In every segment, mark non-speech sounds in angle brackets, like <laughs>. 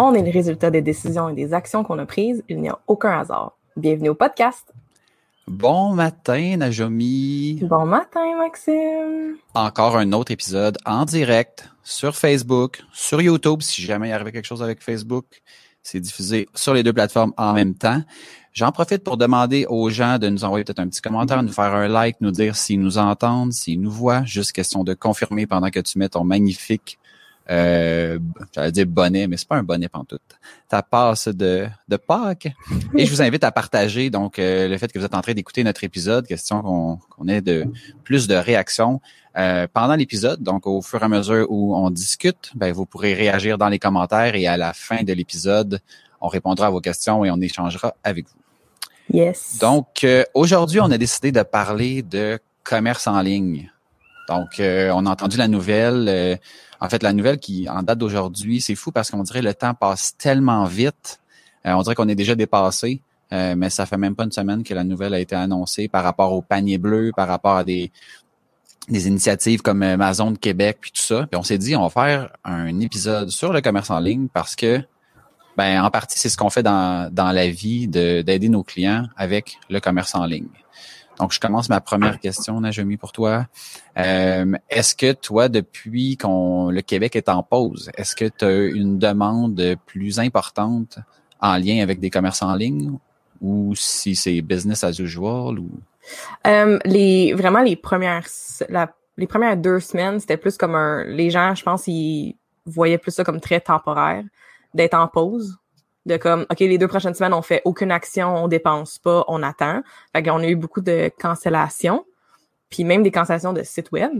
On est le résultat des décisions et des actions qu'on a prises. Il n'y a aucun hasard. Bienvenue au podcast. Bon matin, Najomi. Bon matin, Maxime. Encore un autre épisode en direct sur Facebook, sur YouTube, si jamais il arrive quelque chose avec Facebook. C'est diffusé sur les deux plateformes en même temps. J'en profite pour demander aux gens de nous envoyer peut-être un petit commentaire, nous faire un like, nous dire s'ils nous entendent, s'ils nous voient. Juste question de confirmer pendant que tu mets ton magnifique, euh, j'allais dire bonnet, mais c'est pas un bonnet pantoute. Ta passe de, de Pâques. Et je vous invite à partager donc euh, le fait que vous êtes en train d'écouter notre épisode, question qu'on qu'on ait de plus de réactions euh, pendant l'épisode. Donc au fur et à mesure où on discute, ben, vous pourrez réagir dans les commentaires et à la fin de l'épisode, on répondra à vos questions et on échangera avec vous. Yes. Donc, euh, aujourd'hui, on a décidé de parler de commerce en ligne. Donc, euh, on a entendu la nouvelle. Euh, en fait, la nouvelle qui, en date d'aujourd'hui, c'est fou parce qu'on dirait le temps passe tellement vite. Euh, on dirait qu'on est déjà dépassé. euh, mais ça fait même pas une semaine que la nouvelle a été annoncée par rapport au panier bleu, par rapport à des, initiatives comme Amazon de Québec, puis tout ça. Puis on s'est dit, on va faire un épisode sur le commerce en ligne parce que ben, en partie, c'est ce qu'on fait dans, dans la vie de- d'aider nos clients avec le commerce en ligne. Donc, je commence ma première question, Najemi, pour toi. Euh, est-ce que toi, depuis qu'on le Québec est en pause, est-ce que tu as une demande plus importante en lien avec des commerces en ligne ou si c'est business as usual ou? Euh, les vraiment les premières la- les premières deux semaines, c'était plus comme un les gens, je pense, ils voyaient plus ça comme très temporaire, d'être en pause, de comme OK, les deux prochaines semaines, on fait aucune action, on dépense pas, on attend. Fait qu'on a eu beaucoup de cancellations, puis même des cancellations de sites web.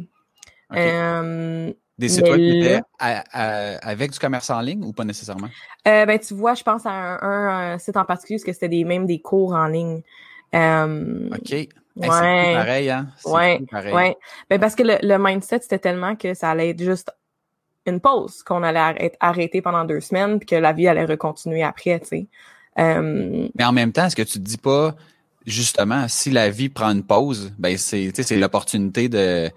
Euh, des sites web qui étaient à- à- avec du commerce en ligne ou pas nécessairement? Euh, ben, tu vois, je pense à un, un, un site en particulier parce que c'était des, même des cours en ligne. Euh, OK. Hey, c'est ouais. pareil, hein? Ouais, pareil. ouais. Ben, parce que le, le mindset, c'était tellement que ça allait être juste une pause, qu'on allait être arrêté pendant deux semaines, puis que la vie allait recontinuer après, tu sais. Euh, Mais en même temps, est-ce que tu te dis pas, justement, si la vie prend une pause, ben c'est, c'est l'opportunité de,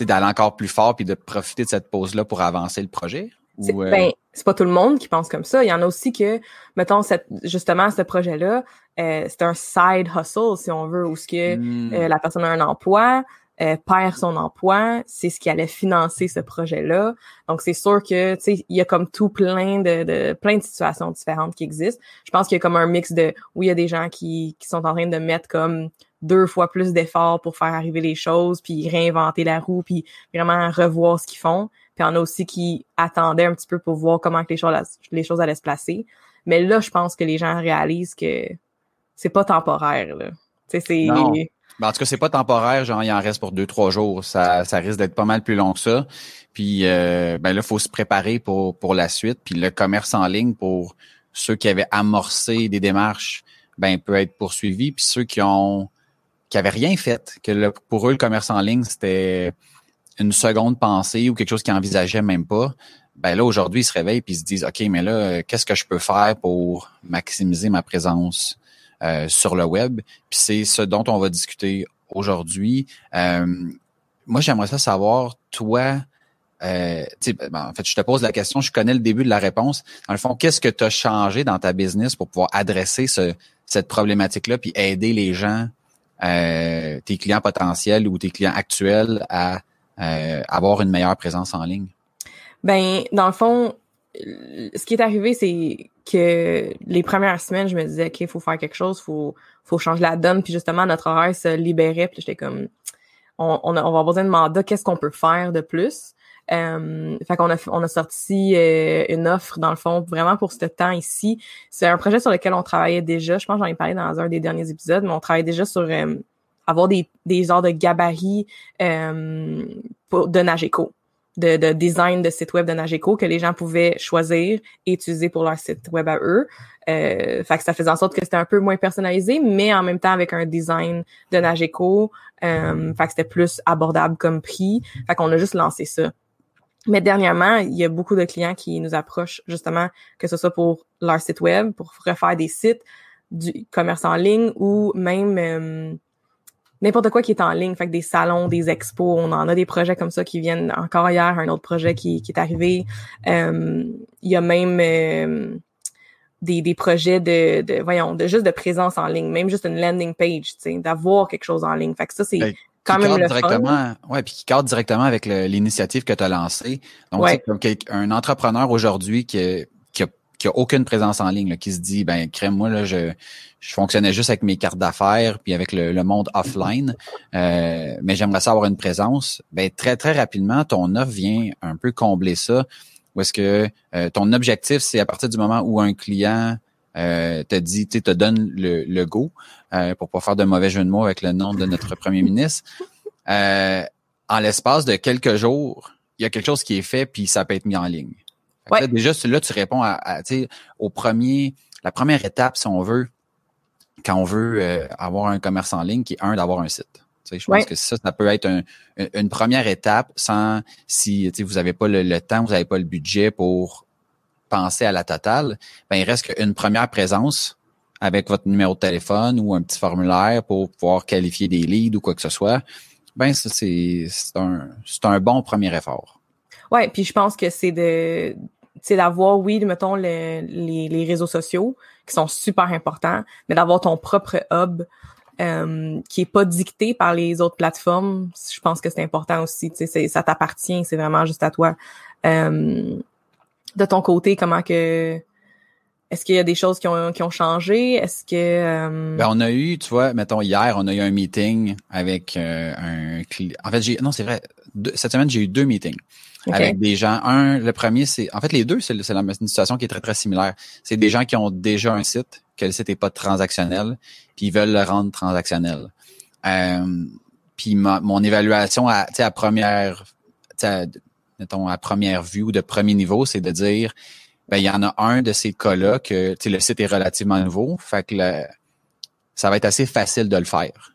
d'aller encore plus fort puis de profiter de cette pause-là pour avancer le projet? c'est euh, ben, c'est pas tout le monde qui pense comme ça. Il y en a aussi que, mettons, cette, justement, ce projet-là, euh, c'est un side hustle, si on veut, où ce que hmm, Euh, la personne a un emploi, euh, perd son emploi, c'est ce qui allait financer ce projet-là. Donc c'est sûr que tu sais il y a comme tout plein de, de plein de situations différentes qui existent. Je pense qu'il y a comme un mix de oui, il y a des gens qui qui sont en train de mettre comme deux fois plus d'efforts pour faire arriver les choses, puis réinventer la roue, puis vraiment revoir ce qu'ils font. Puis il y en a aussi qui attendaient un petit peu pour voir comment que les choses les choses allaient se placer. Mais là, je pense que les gens réalisent que c'est pas temporaire là. C'est. Ben, en tout cas, c'est pas temporaire, genre il en reste pour deux, trois jours. Ça, ça risque d'être pas mal plus long que ça. Puis euh, ben là, faut se préparer pour, pour la suite. Puis le commerce en ligne pour ceux qui avaient amorcé des démarches, ben peut être poursuivi. Puis ceux qui ont qui avaient rien fait, que le- pour eux, le commerce en ligne, c'était une seconde pensée ou quelque chose qu'ils envisageaient même pas. Ben là, aujourd'hui, ils se réveillent puis ils se disent OK, mais là, qu'est-ce que je peux faire pour maximiser ma présence euh, sur le web? Puis c'est ce dont on va discuter aujourd'hui. Euh, moi, j'aimerais ça savoir, toi, euh, ben, en fait, je te pose la question, je connais le début de la réponse. Dans le fond, qu'est-ce que tu as changé dans ta business pour pouvoir adresser ce, cette problématique-là puis aider les gens, euh, tes clients potentiels ou tes clients actuels à euh, avoir une meilleure présence en ligne? Ben, dans le fond, ce qui est arrivé, c'est que les premières semaines, je me disais, OK, il faut faire quelque chose, faut, faut changer la donne. Puis justement, notre horaire se libérait. Puis j'étais comme, on, on, va avoir besoin de mandat, qu'est-ce qu'on peut faire de plus? Euh, fait qu'on a, on a sorti euh, une offre, dans le fond, vraiment pour ce temps ici. C'est un projet sur lequel on travaillait déjà. Je pense que j'en ai parlé dans un des derniers épisodes, mais on travaillait déjà sur euh, avoir des, des genres de gabarits euh, pour, de Nageco de, de, design de site web de Nageco que les gens pouvaient choisir et utiliser pour leur site web à eux. Euh, fait que ça faisait en sorte que c'était un peu moins personnalisé, mais en même temps avec un design de Nageco. Euh, fait que c'était plus abordable comme prix. Fait qu'on a juste lancé ça. Mais dernièrement, il y a beaucoup de clients qui nous approchent justement, que ce soit pour leur site web, pour refaire des sites, du commerce en ligne ou même euh, n'importe quoi qui est en ligne, fait que des salons, des expos, on en a des projets comme ça qui viennent encore hier, un autre projet qui, qui est arrivé. Euh, il y a même euh, des, des projets de, de, voyons, de juste de présence en ligne, même juste une landing page, tu sais, d'avoir quelque chose en ligne. Fait que ça, c'est quand même le directement, Ouais, puis qui cadre directement avec l'initiative que tu as lancée. Donc, ouais. comme un entrepreneur aujourd'hui qui, a qui a aucune présence en ligne, là, qui se dit, ben, crème, moi, là, je, je fonctionnais juste avec mes cartes d'affaires puis avec le, monde offline, euh, mais j'aimerais ça avoir une présence. Ben, très, très rapidement, ton offre vient un peu combler ça. Ou est-ce que euh, ton objectif, c'est à partir du moment où un client euh, te dit, tu te donne le, le go, euh, pour pas faire de mauvais jeu de mots avec le nom de notre premier ministre, euh, en l'espace de quelques jours, il y a quelque chose qui est fait, puis ça peut être mis en ligne. Ouais. Là, déjà, là, tu réponds à, à au premier, la première étape, si on veut, quand on veut euh, avoir un commerce en ligne, qui est un, d'avoir un site. je pense que ça, ça peut être un, une première étape sans si vous n'avez pas le, temps, vous n'avez pas le budget pour penser à la totale, ben il reste qu'une première présence avec votre numéro de téléphone ou un petit formulaire pour pouvoir qualifier des leads ou quoi que ce soit. Ben ça c'est un c'est un bon premier effort. Ouais, puis je pense que c'est de c'est d'avoir, oui, mettons, les, les, réseaux sociaux qui sont super importants, mais d'avoir ton propre hub euh, qui est pas dicté par les autres plateformes, je pense que c'est important aussi. Tu ça t'appartient, c'est vraiment juste à toi. Euh, de ton côté, comment que est-ce qu'il y a des choses qui ont, qui ont changé? Est-ce que... Euh... Ben, on a eu, tu vois, mettons, hier, on a eu un meeting avec euh, un client. En fait, j'ai... Non, c'est vrai. cette semaine, j'ai eu deux meetings avec des gens. Un, le premier, c'est... En fait, les deux, c'est, c'est une situation qui est très, très similaire. C'est des gens qui ont déjà un site, que le site n'est pas transactionnel, puis ils veulent le rendre transactionnel. Euh, puis mon évaluation à, à première... À, mettons, à première vue ou de premier niveau, c'est de dire ben il y en a un de ces cas-là que le site est relativement nouveau, fait que le, ça va être assez facile de le faire.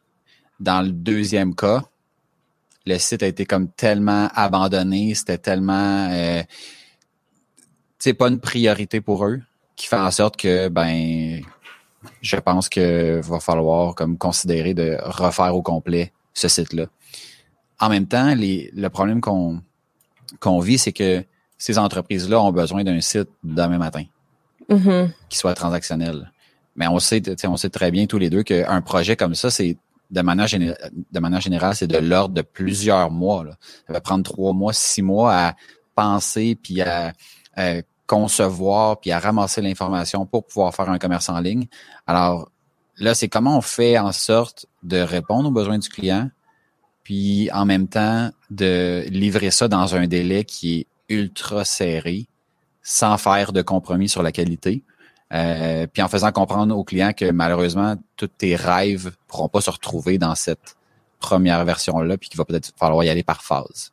Dans le deuxième cas, le site a été comme tellement abandonné, c'était tellement euh, c'est pas une priorité pour eux, qui fait en sorte que ben je pense que va falloir comme considérer de refaire au complet ce site-là. En même temps, les, le problème qu'on qu'on vit, c'est que ces entreprises-là ont besoin d'un site demain matin mm-hmm. qui soit transactionnel. Mais on sait, on sait très bien tous les deux qu'un projet comme ça, c'est de manière, de manière générale, c'est de l'ordre de plusieurs mois. Ça va prendre trois mois, six mois à penser, puis à, concevoir, puis à ramasser l'information pour pouvoir faire un commerce en ligne. Alors là, c'est comment on fait en sorte de répondre aux besoins du client, puis en même temps de livrer ça dans un délai qui est ultra serré sans faire de compromis sur la qualité. Euh, puis en faisant comprendre aux clients que malheureusement, tous tes rêves pourront pas se retrouver dans cette première version-là, puis qu'il va peut-être falloir y aller par phase.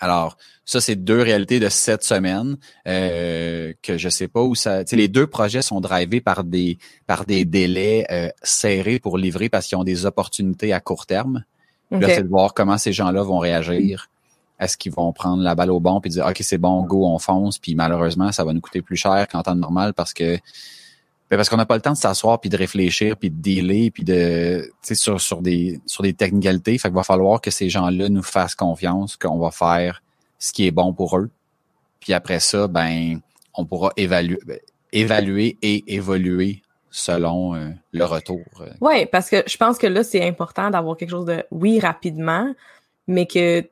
Alors, ça, c'est deux réalités de cette semaine euh, que je sais pas où ça. Les deux projets sont drivés par des par des délais euh, serrés pour livrer parce qu'ils ont des opportunités à court terme. Là, c'est de voir comment ces gens-là vont réagir est-ce qu'ils vont prendre la balle au bon puis dire OK, c'est bon, go, on fonce, puis malheureusement, ça va nous coûter plus cher qu'en temps normal parce que ben, parce qu'on n'a pas le temps de s'asseoir puis de réfléchir puis de dealer puis de sur sur des sur des technicalités, fait qu'il va falloir que ces gens-là nous fassent confiance qu'on va faire ce qui est bon pour eux. Puis après ça, ben on pourra évaluer ben, évaluer et évoluer selon euh, le retour. Euh. Oui, parce que je pense que là, c'est important d'avoir quelque chose de, oui, rapidement, mais que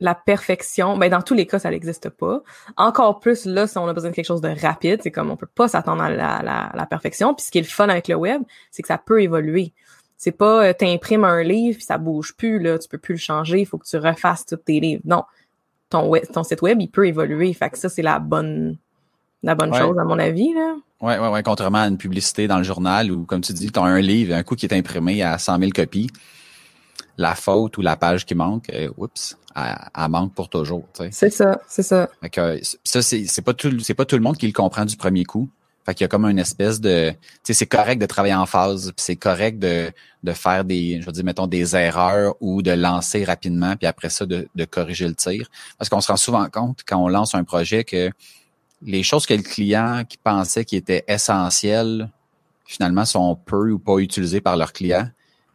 la perfection, ben dans tous les cas, ça n'existe pas. Encore plus là, si on a besoin de quelque chose de rapide, c'est comme on peut pas s'attendre à la, la, la, perfection. Puis ce qui est le fun avec le web, c'est que ça peut évoluer. C'est pas euh, t'imprimes un livre puis ça bouge plus là, tu peux plus le changer, il faut que tu refasses tous tes livres. Non, ton web, ton site web, il peut évoluer. Fait que ça c'est la bonne la bonne chose à mon avis là. Ouais, ouais, ouais, contrairement à une publicité dans le journal où, comme tu dis, tu as un livre, un coup qui est imprimé à 100 000 copies, la faute ou la page qui manque, euh, oups, elle, manque pour toujours. C'est ça, c'est ça. Fait ça, c'est pas tout, c'est pas tout le monde qui le comprend du premier coup. Fait qu'il y a comme une espèce de, tu sais, c'est correct de travailler en phase, c'est correct de, de faire des, je veux dire, mettons des erreurs ou de lancer rapidement, puis après ça de, de corriger le tir. Parce qu'on se rend souvent compte quand on lance un projet que les choses que le client qui pensait qui étaient essentielles, finalement, sont peu ou pas utilisées par leur client.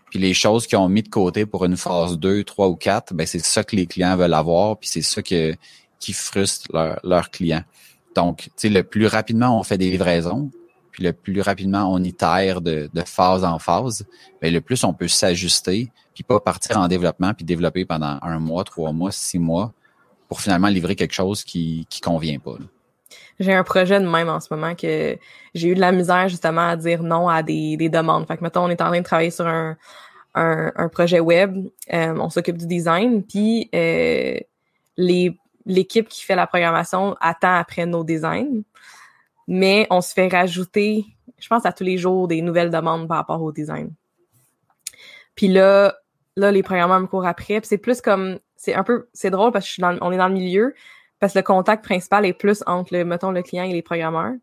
Puis les choses qu'ils ont mis de côté pour une phase 2, 3 ou 4, ben c'est ça que les clients veulent avoir, puis c'est ça que, qui frustre leurs leur clients. Donc, le plus rapidement on fait des livraisons, puis le plus rapidement on itère de, de phase en phase, ben le plus on peut s'ajuster, puis pas partir en développement, puis développer pendant un mois, trois mois, six mois, pour finalement livrer quelque chose qui qui convient pas. J'ai un projet de même en ce moment que j'ai eu de la misère justement à dire non à des, des demandes. Fait que mettons, on est en train de travailler sur un, un, un projet web, euh, on s'occupe du design, puis euh, les l'équipe qui fait la programmation attend après nos designs, mais on se fait rajouter, je pense à tous les jours, des nouvelles demandes par rapport au design. Puis là, là, les programmeurs me courent après. Puis c'est plus comme, c'est un peu, c'est drôle parce que je suis on est dans le milieu, parce que le contact principal est plus entre, le, mettons, le client et les programmeurs.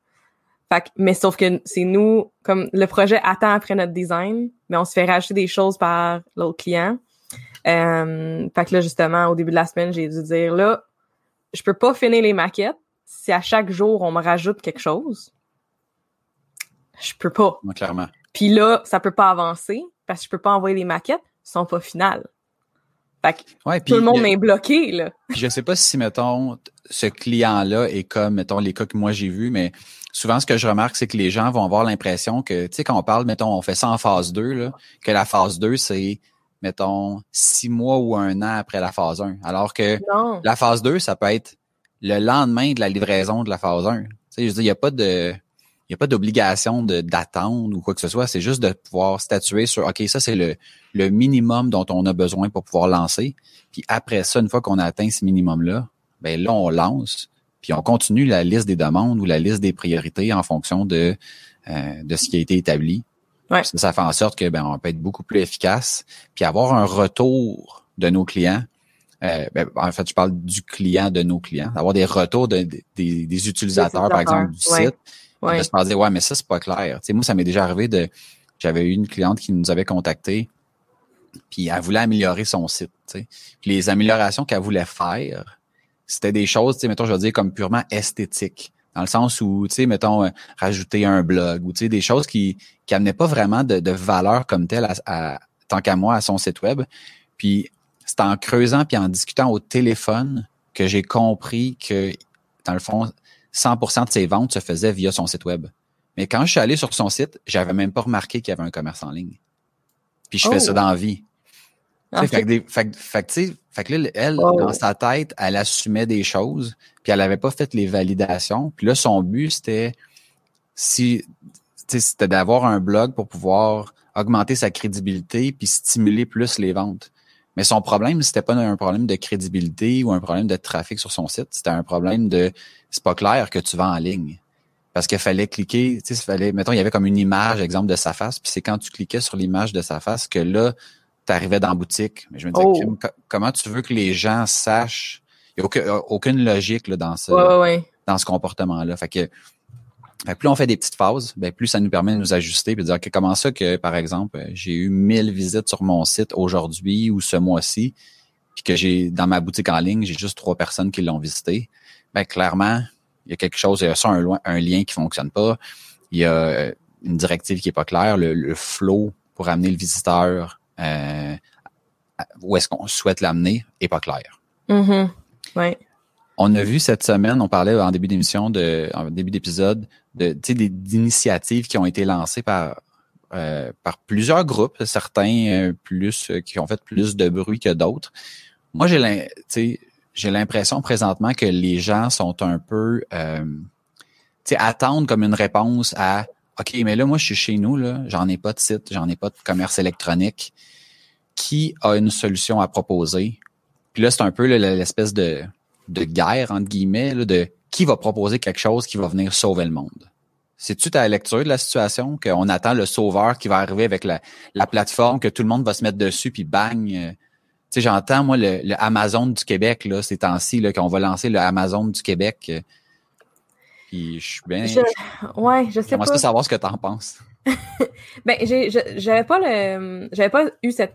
Fait mais sauf que c'est nous, comme le projet attend après notre design, mais on se fait rajouter des choses par l'autre client. Euh, fait que là, justement, au début de la semaine, j'ai dû dire, là, je peux pas finir les maquettes si à chaque jour, on me rajoute quelque chose. Je peux pas. clairement. Puis là, ça peut pas avancer parce que je peux pas envoyer les maquettes, elles sont pas finales. Fait que tout le monde est bloqué, là. je sais pas si, mettons, ce client-là est comme, mettons, les cas que moi j'ai vus, mais souvent, ce que je remarque, c'est que les gens vont avoir l'impression que, tu sais, quand on parle, mettons, on fait ça en phase 2, là, que la phase 2, c'est, mettons, six mois ou un an après la phase 1. Alors que la phase 2, ça peut être le lendemain de la livraison de la phase 1. Tu sais, je veux dire, il n'y a pas de n'y a pas d'obligation d'attendre ou quoi que ce soit. C'est juste de pouvoir statuer sur OK, ça, c'est le, le minimum dont on a besoin pour pouvoir lancer. Puis après ça, une fois qu'on a atteint ce minimum-là, ben là, on lance, puis on continue la liste des demandes ou la liste des priorités en fonction de, euh, de ce qui a été établi. Ouais. Ça, fait en sorte que ben, on peut être beaucoup plus efficace, puis avoir un retour de nos clients. Euh, ben, en fait, je parle du client de nos clients, avoir des retours de, des, utilisateurs, par exemple, du site. Ouais. De se dire, ouais, mais ça, c'est pas clair. Tu sais, moi, ça m'est déjà arrivé de. J'avais eu une cliente qui nous avait contacté, puis elle voulait améliorer son site. Tu sais. Puis les améliorations qu'elle voulait faire, c'était des choses, tu sais, mettons, je veux dire, comme purement esthétiques. Dans le sens où, tu sais, mettons, euh, rajouter un blog ou, tu sais, des choses qui, qui amenaient pas vraiment de, de valeur comme telle, à, tant qu'à moi, à son site web. Puis, c'est en creusant puis en discutant au téléphone que j'ai compris que, dans le fond, 100% de ses ventes se faisaient via son site web. Mais quand je suis allé sur son site, j'avais même pas remarqué qu'il y avait un commerce en ligne. Puis je fais ça oh. dans la vie. Fait, que fait, que là, elle, oh. dans sa tête, elle assumait des choses, puis elle avait pas fait les validations. Puis là, son but, c'était si c'était d'avoir un blog pour pouvoir augmenter sa crédibilité puis stimuler plus les ventes. Mais son problème, c'était pas un problème de crédibilité ou un problème de trafic sur son site. C'était un problème de c'est pas clair que tu vends en ligne. Parce qu'il fallait cliquer, tu sais, fallait, mettons, il y avait comme une image, exemple, de sa face, puis c'est quand tu cliquais sur l'image de sa face que là, tu arrivais dans la boutique. Mais je me disais, oh. comment tu veux que les gens sachent? Il n'y a aucune, logique là, dans ce, dans ce comportement-là. Fait que plus on fait des petites phases, ben plus ça nous permet de nous ajuster et de dire que comment ça que, par exemple, j'ai eu 1000 visites sur mon site aujourd'hui ou ce mois-ci, puis que j'ai dans ma boutique en ligne, j'ai juste trois personnes qui l'ont visité. Ben clairement, il y a quelque chose, il y a ça un, lien qui fonctionne pas. Il y a euh, une directive qui est pas claire, le, le flow pour amener le visiteur euh, où est-ce qu'on souhaite l'amener est pas clair. Ouais. On a vu cette semaine, on parlait en début d'émission, de, en début d'épisode, de, d'initiatives qui ont été lancées par, euh, plusieurs groupes, certains euh, plus, euh, qui ont fait plus de bruit que d'autres. Moi, j'ai, j'ai l'impression présentement que les gens sont un peu, attendent comme une réponse à, ok, mais là moi je suis chez nous là, j'en ai pas de site, j'en ai pas de commerce électronique. Qui a une solution à proposer? Puis là c'est un peu l'espèce de de guerre entre guillemets là, de qui va proposer quelque chose qui va venir sauver le monde. C'est-tu ta lecture de la situation qu'on attend le sauveur qui va arriver avec la, la, plateforme, que tout le monde va se mettre dessus, puis bang. Euh, tu sais, j'entends, moi, le, Amazon du Québec, là, ces temps-ci, là, qu'on va lancer le Amazon du Québec. Euh, puis je suis bien... Je, ouais, je sais pas. Savoir ce que tu en penses. <laughs> ben, j'avais pas le... J'avais pas eu cette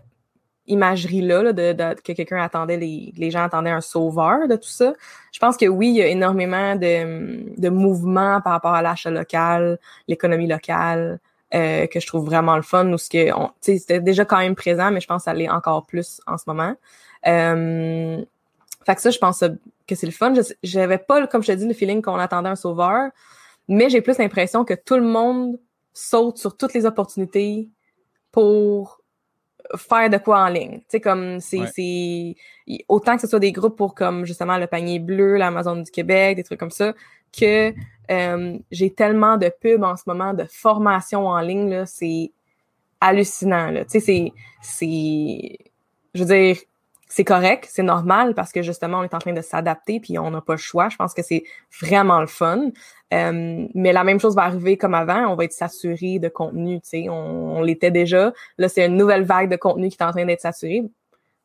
imagerie-là de, que quelqu'un attendait, les, les, gens attendaient un sauveur de tout ça. Je pense que oui, il y a énormément de, de mouvements par rapport à l'achat local, l'économie locale, euh, que je trouve vraiment le fun, ou ce que c'était déjà quand même présent, mais je pense que ça l'est encore plus en ce moment. Euh, fait que ça, je pense que c'est le fun. J'avais pas, comme je te dis, le feeling qu'on attendait un sauveur, mais j'ai plus l'impression que tout le monde saute sur toutes les opportunités pour faire de quoi en ligne. Tu sais, comme c'est, c'est autant que ce soit des groupes pour comme justement le panier bleu, l'Amazon du Québec, des trucs comme ça, que euh, j'ai tellement de pubs en ce moment de formation en ligne, là, c'est hallucinant. Là. Tu sais, c'est, c'est, je veux dire, c'est correct, c'est normal parce que justement, on est en train de s'adapter puis on n'a pas le choix. Je pense que c'est vraiment le fun. Euh, mais la même chose va arriver comme avant. On va être saturé de contenu, tu sais. On, l'était déjà. Là, c'est une nouvelle vague de contenu qui est en train d'être saturé.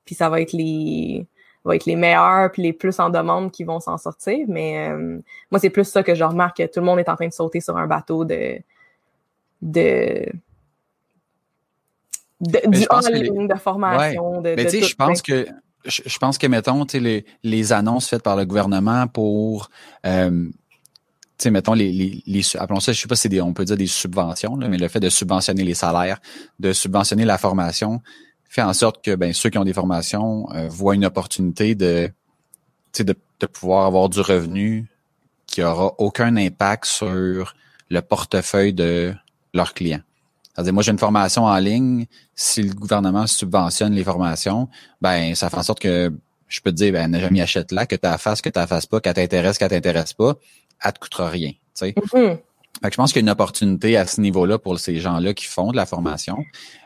Puis ça va être les va être les meilleurs puis les plus en demande qui vont s'en sortir. Mais euh, moi, c'est plus ça que je remarque que tout le monde est en train de sauter sur un bateau de de du en-ligne, de formation. De, mais tu sais, je pense que je, pense que mettons, tu les, les annonces faites par le gouvernement pour euh, sais, mettons, les, les, les, appelons ça, je sais pas si des, on peut dire des subventions, là, mais le fait de subventionner les salaires, de subventionner la formation, fait en sorte que ben, ceux qui ont des formations euh, voient une opportunité de, de, de pouvoir avoir du revenu qui aura aucun impact sur le portefeuille de leurs clients. C'est-à-dire, moi, j'ai une formation en ligne. Si le gouvernement subventionne les formations, ben, ça fait en sorte que je peux te dire, ben, jamais achète là, que tu fasses, que tu fasses pas, qu'elle t'intéresse, qu'elle t'intéresse pas, elle te coûtera rien. Tu sais. Mm-hmm. je pense qu'il y a une opportunité à ce niveau-là pour ces gens-là qui font de la formation,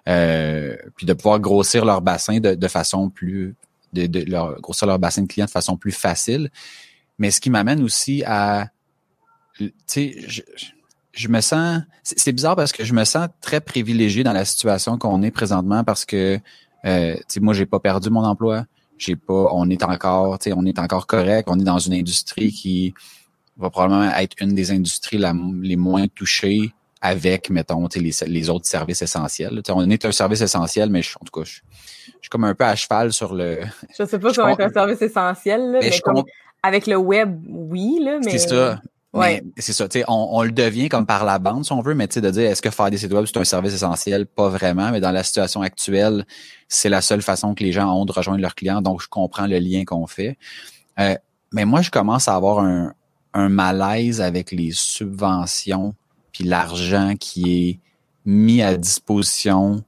euh, puis de pouvoir grossir leur bassin de, de façon plus, de, de leur, grossir leur bassin de clients de façon plus facile. Mais ce qui m'amène aussi à, tu sais, je, je me sens, c'est bizarre parce que je me sens très privilégié dans la situation qu'on est présentement parce que, euh, tu sais, moi, j'ai pas perdu mon emploi. J'ai pas, on est encore, tu sais, on est encore correct. On est dans une industrie qui va probablement être une des industries les moins touchées avec, mettons, les, les autres services essentiels. on est un service essentiel, mais je, en tout cas, je, suis comme un peu à cheval sur le. <laughs> Je sais pas si on est un service essentiel, là, mais, comme, avec le web, oui, là, mais. C'est ça. Ouais. C'est ça, tu sais, on, on, le devient comme par la bande, si on veut, mais tu sais, de dire est-ce que faire des sites web, c'est un service essentiel? Pas vraiment, mais dans la situation actuelle, c'est la seule façon que les gens ont de rejoindre leurs clients, donc je comprends le lien qu'on fait. Euh, mais moi, je commence à avoir un, un malaise avec les subventions puis l'argent qui est mis à disposition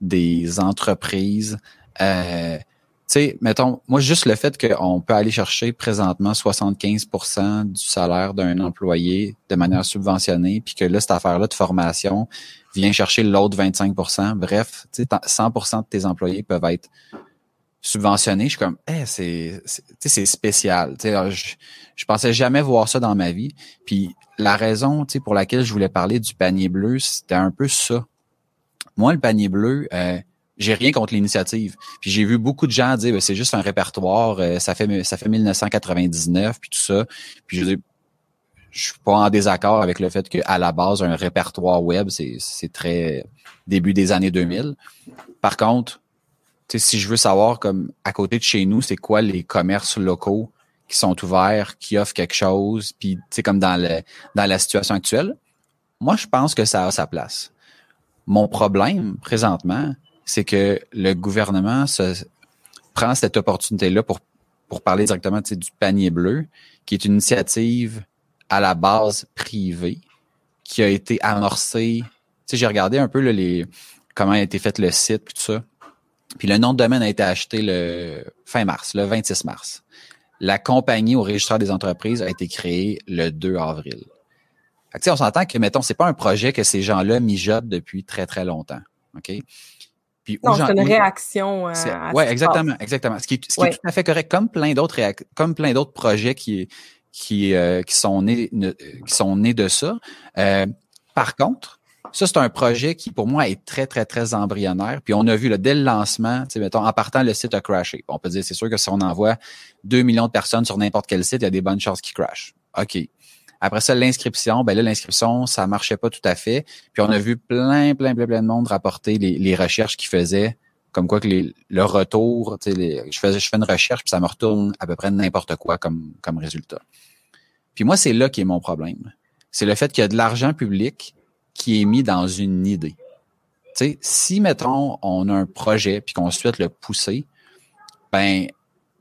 des entreprises. Euh, tu sais, mettons, moi, juste le fait qu'on peut aller chercher présentement 75% du salaire d'un employé de manière subventionnée, puis que là, cette affaire-là de formation vient chercher l'autre 25% Bref, tu sais, 100% de tes employés peuvent être subventionnés. Je suis comme, eh, c'est, c'est spécial. Sais, je, je pensais jamais voir ça dans ma vie. Puis la raison, pour laquelle je voulais parler du panier bleu, c'était un peu ça. Moi, le panier bleu, euh, j'ai rien contre l'initiative. Puis j'ai vu beaucoup de gens dire ben, c'est juste un répertoire, euh, ça fait ça fait 1999 puis tout ça. Puis je dis je suis pas en désaccord avec le fait qu'à la base un répertoire web c'est c'est très début des années 2000. Par contre, si je veux savoir comme à côté de chez nous, c'est quoi les commerces locaux qui sont ouverts, qui offrent quelque chose, puis comme dans le dans la situation actuelle, moi je pense que ça a sa place. Mon problème présentement, c'est que le gouvernement se, prend cette opportunité-là pour, pour parler directement du panier bleu, qui est une initiative à la base privée, qui a été amorcée. J'ai regardé un peu les, comment a été fait le site, puis tout ça. Puis le nom de domaine a été acheté le fin mars, le 26 mars. la compagnie au registre des entreprises a été créée le 2 avril. Fait que, on s'entend que, mettons, c'est pas un projet que ces gens-là mijotent depuis très, très longtemps. OK? Puis non, c'est une réaction. Euh, oui, exactement, exactement. Ce qui, est, ce qui est tout à fait correct, comme plein d'autres comme plein d'autres projets qui qui euh, qui sont nés qui sont nés de ça. Euh, par contre, ça c'est un projet qui pour moi est très très très embryonnaire. Puis on a vu là, dès le lancement, mettons en partant le site a crashé. On peut dire c'est sûr que si on envoie 2 millions de personnes sur n'importe quel site, il y a des bonnes chances qu'ils crashent. OK. Après ça, l'inscription, ben là, l'inscription, ça marchait pas tout à fait. Puis on a vu plein, plein, plein, plein de monde rapporter les, recherches qu'ils faisaient, comme quoi que les, le retour, fais, je fais une recherche, puis ça me retourne à peu près n'importe quoi comme, comme résultat. Puis moi, c'est là qui est mon problème. C'est le fait qu'il y a de l'argent public qui est mis dans une idée. Tu sais, si, mettons, on a un projet puis qu'on souhaite le pousser, ben,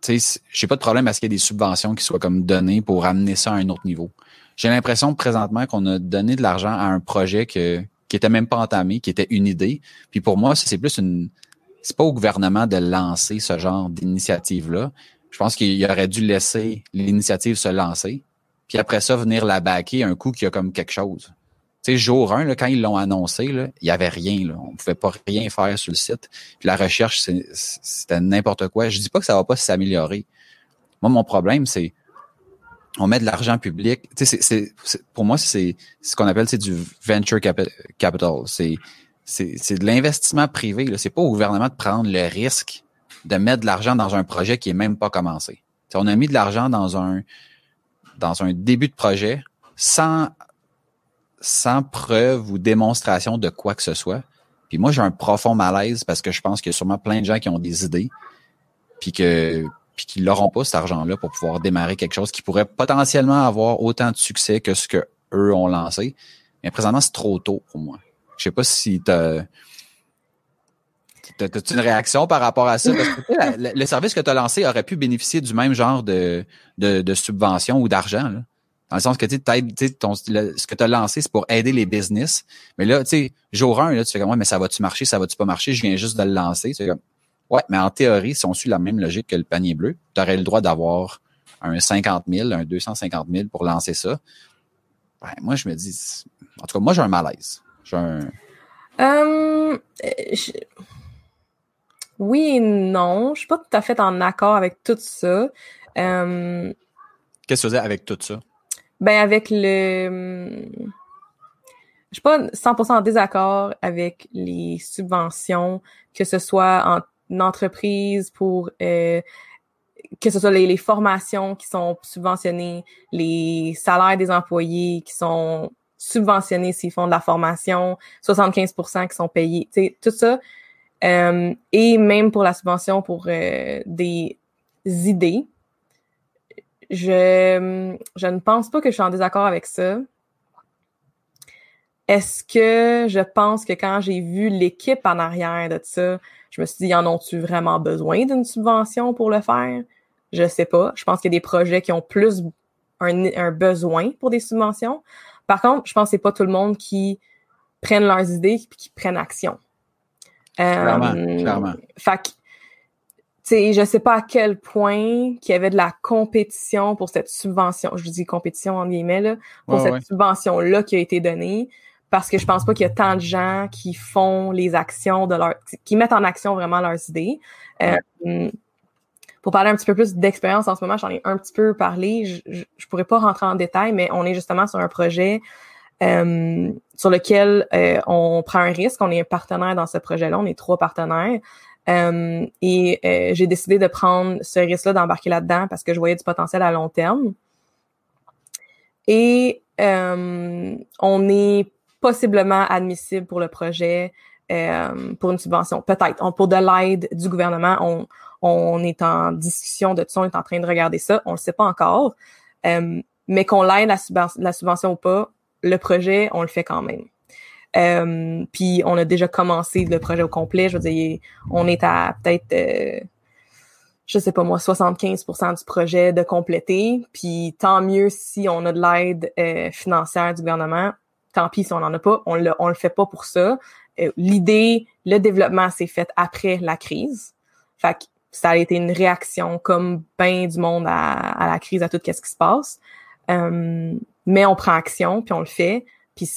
tu sais, j'ai pas de problème à ce qu'il y ait des subventions qui soient comme données pour amener ça à un autre niveau. J'ai l'impression présentement qu'on a donné de l'argent à un projet que, qui était même pas entamé, qui était une idée. Puis pour moi, c'est plus une, c'est pas au gouvernement de lancer ce genre d'initiative-là. Je pense qu'il aurait dû laisser l'initiative se lancer. Puis après ça, venir la baquer un coup qui a comme quelque chose. Sais, jour 1, là, quand ils l'ont annoncé, il y avait rien. Là. On pouvait pas rien faire sur le site. Puis la recherche, c'était n'importe quoi. Je dis pas que ça va pas s'améliorer. Moi, mon problème, c'est on met de l'argent public. Tu sais, c'est, pour moi, c'est ce qu'on appelle du venture capital. C'est, de l'investissement privé. C'est pas au gouvernement de prendre le risque de mettre de l'argent dans un projet qui est même pas commencé. on a mis de l'argent dans un dans un début de projet sans sans preuve ou démonstration de quoi que ce soit. Puis moi, j'ai un profond malaise parce que je pense qu'il y a sûrement plein de gens qui ont des idées, puis que puis qu'ils n'auront pas cet argent-là pour pouvoir démarrer quelque chose qui pourrait potentiellement avoir autant de succès que ce que eux ont lancé. Mais présentement, c'est trop tôt pour moi. Je sais pas si tu as, une réaction par rapport à ça? Que le, service que tu as lancé aurait pu bénéficier du même genre de, de, de subvention ou d'argent. Dans le sens que tu sais, ce que tu as lancé, c'est pour aider les business. Mais là, tu sais, jour 1, là, tu fais comme ouais, mais ça va-tu marcher, ça va-tu pas marcher? Je viens juste de le lancer. Tu comme Ouais, mais en théorie, si on suit la même logique que le panier bleu, tu aurais le droit d'avoir un 50 000, un 250 000 pour lancer ça. Ben, moi, je me dis, en tout cas, moi, j'ai un malaise. J'ai un. Euh, oui et non. Je suis pas tout à fait en accord avec tout ça. Euh, Qu'est-ce que tu faisais avec tout ça? Ben, avec le. Je suis pas 100% en désaccord avec les subventions, que ce soit en entreprise pour euh, que ce soit les, formations qui sont subventionnées, les salaires des employés qui sont subventionnés s'ils font de la formation, 75% qui sont payés, tu sais, tout ça. Euh, et même pour la subvention pour euh, des idées, je, je ne pense pas que je suis en désaccord avec ça. Est-ce que je pense que quand j'ai vu l'équipe en arrière de ça, je me suis dit, en ont-tu vraiment besoin d'une subvention pour le faire? Je sais pas. Je pense qu'il y a des projets qui ont plus un, besoin pour des subventions. Par contre, je pense que c'est pas tout le monde qui prennent leurs idées et qui prennent action. Clairement, euh, clairement. Fait que, sais, je sais pas à quel point qu'il y avait de la compétition pour cette subvention, je dis compétition en guillemets, là, pour cette subvention-là qui a été donnée parce que je pense pas qu'il y a tant de gens qui font les actions de leur, qui mettent en action vraiment leurs idées. Euh, pour parler un petit peu plus d'expérience en ce moment, j'en ai un petit peu parlé. Je, je, pourrais pas rentrer en détail, mais on est justement sur un projet euh, sur lequel euh, on prend un risque. On est un partenaire dans ce projet-là. On est trois partenaires. Et j'ai décidé de prendre ce risque-là, d'embarquer là-dedans parce que je voyais du potentiel à long terme. Et on est possiblement admissible pour le projet euh, pour une subvention. Peut-être. Pour de l'aide du gouvernement, on, est en discussion de tout ça, on est en train de regarder ça. On le sait pas encore. Euh, mais qu'on l'aide la, la, subvention ou pas, le projet, on le fait quand même. Euh, puis on a déjà commencé le projet au complet. Je veux dire, on est à peut-être, euh, je sais pas moi, 75% du projet de compléter. Puis tant mieux si on a de l'aide euh, financière du gouvernement tant pis si on n'en a pas, on le, on le fait pas pour ça. Euh, l'idée, le développement s'est fait après la crise. Fait ça a été une réaction comme ben du monde à, la crise, à tout ce qui se passe. Euh, mais on prend action, puis on le fait. Puis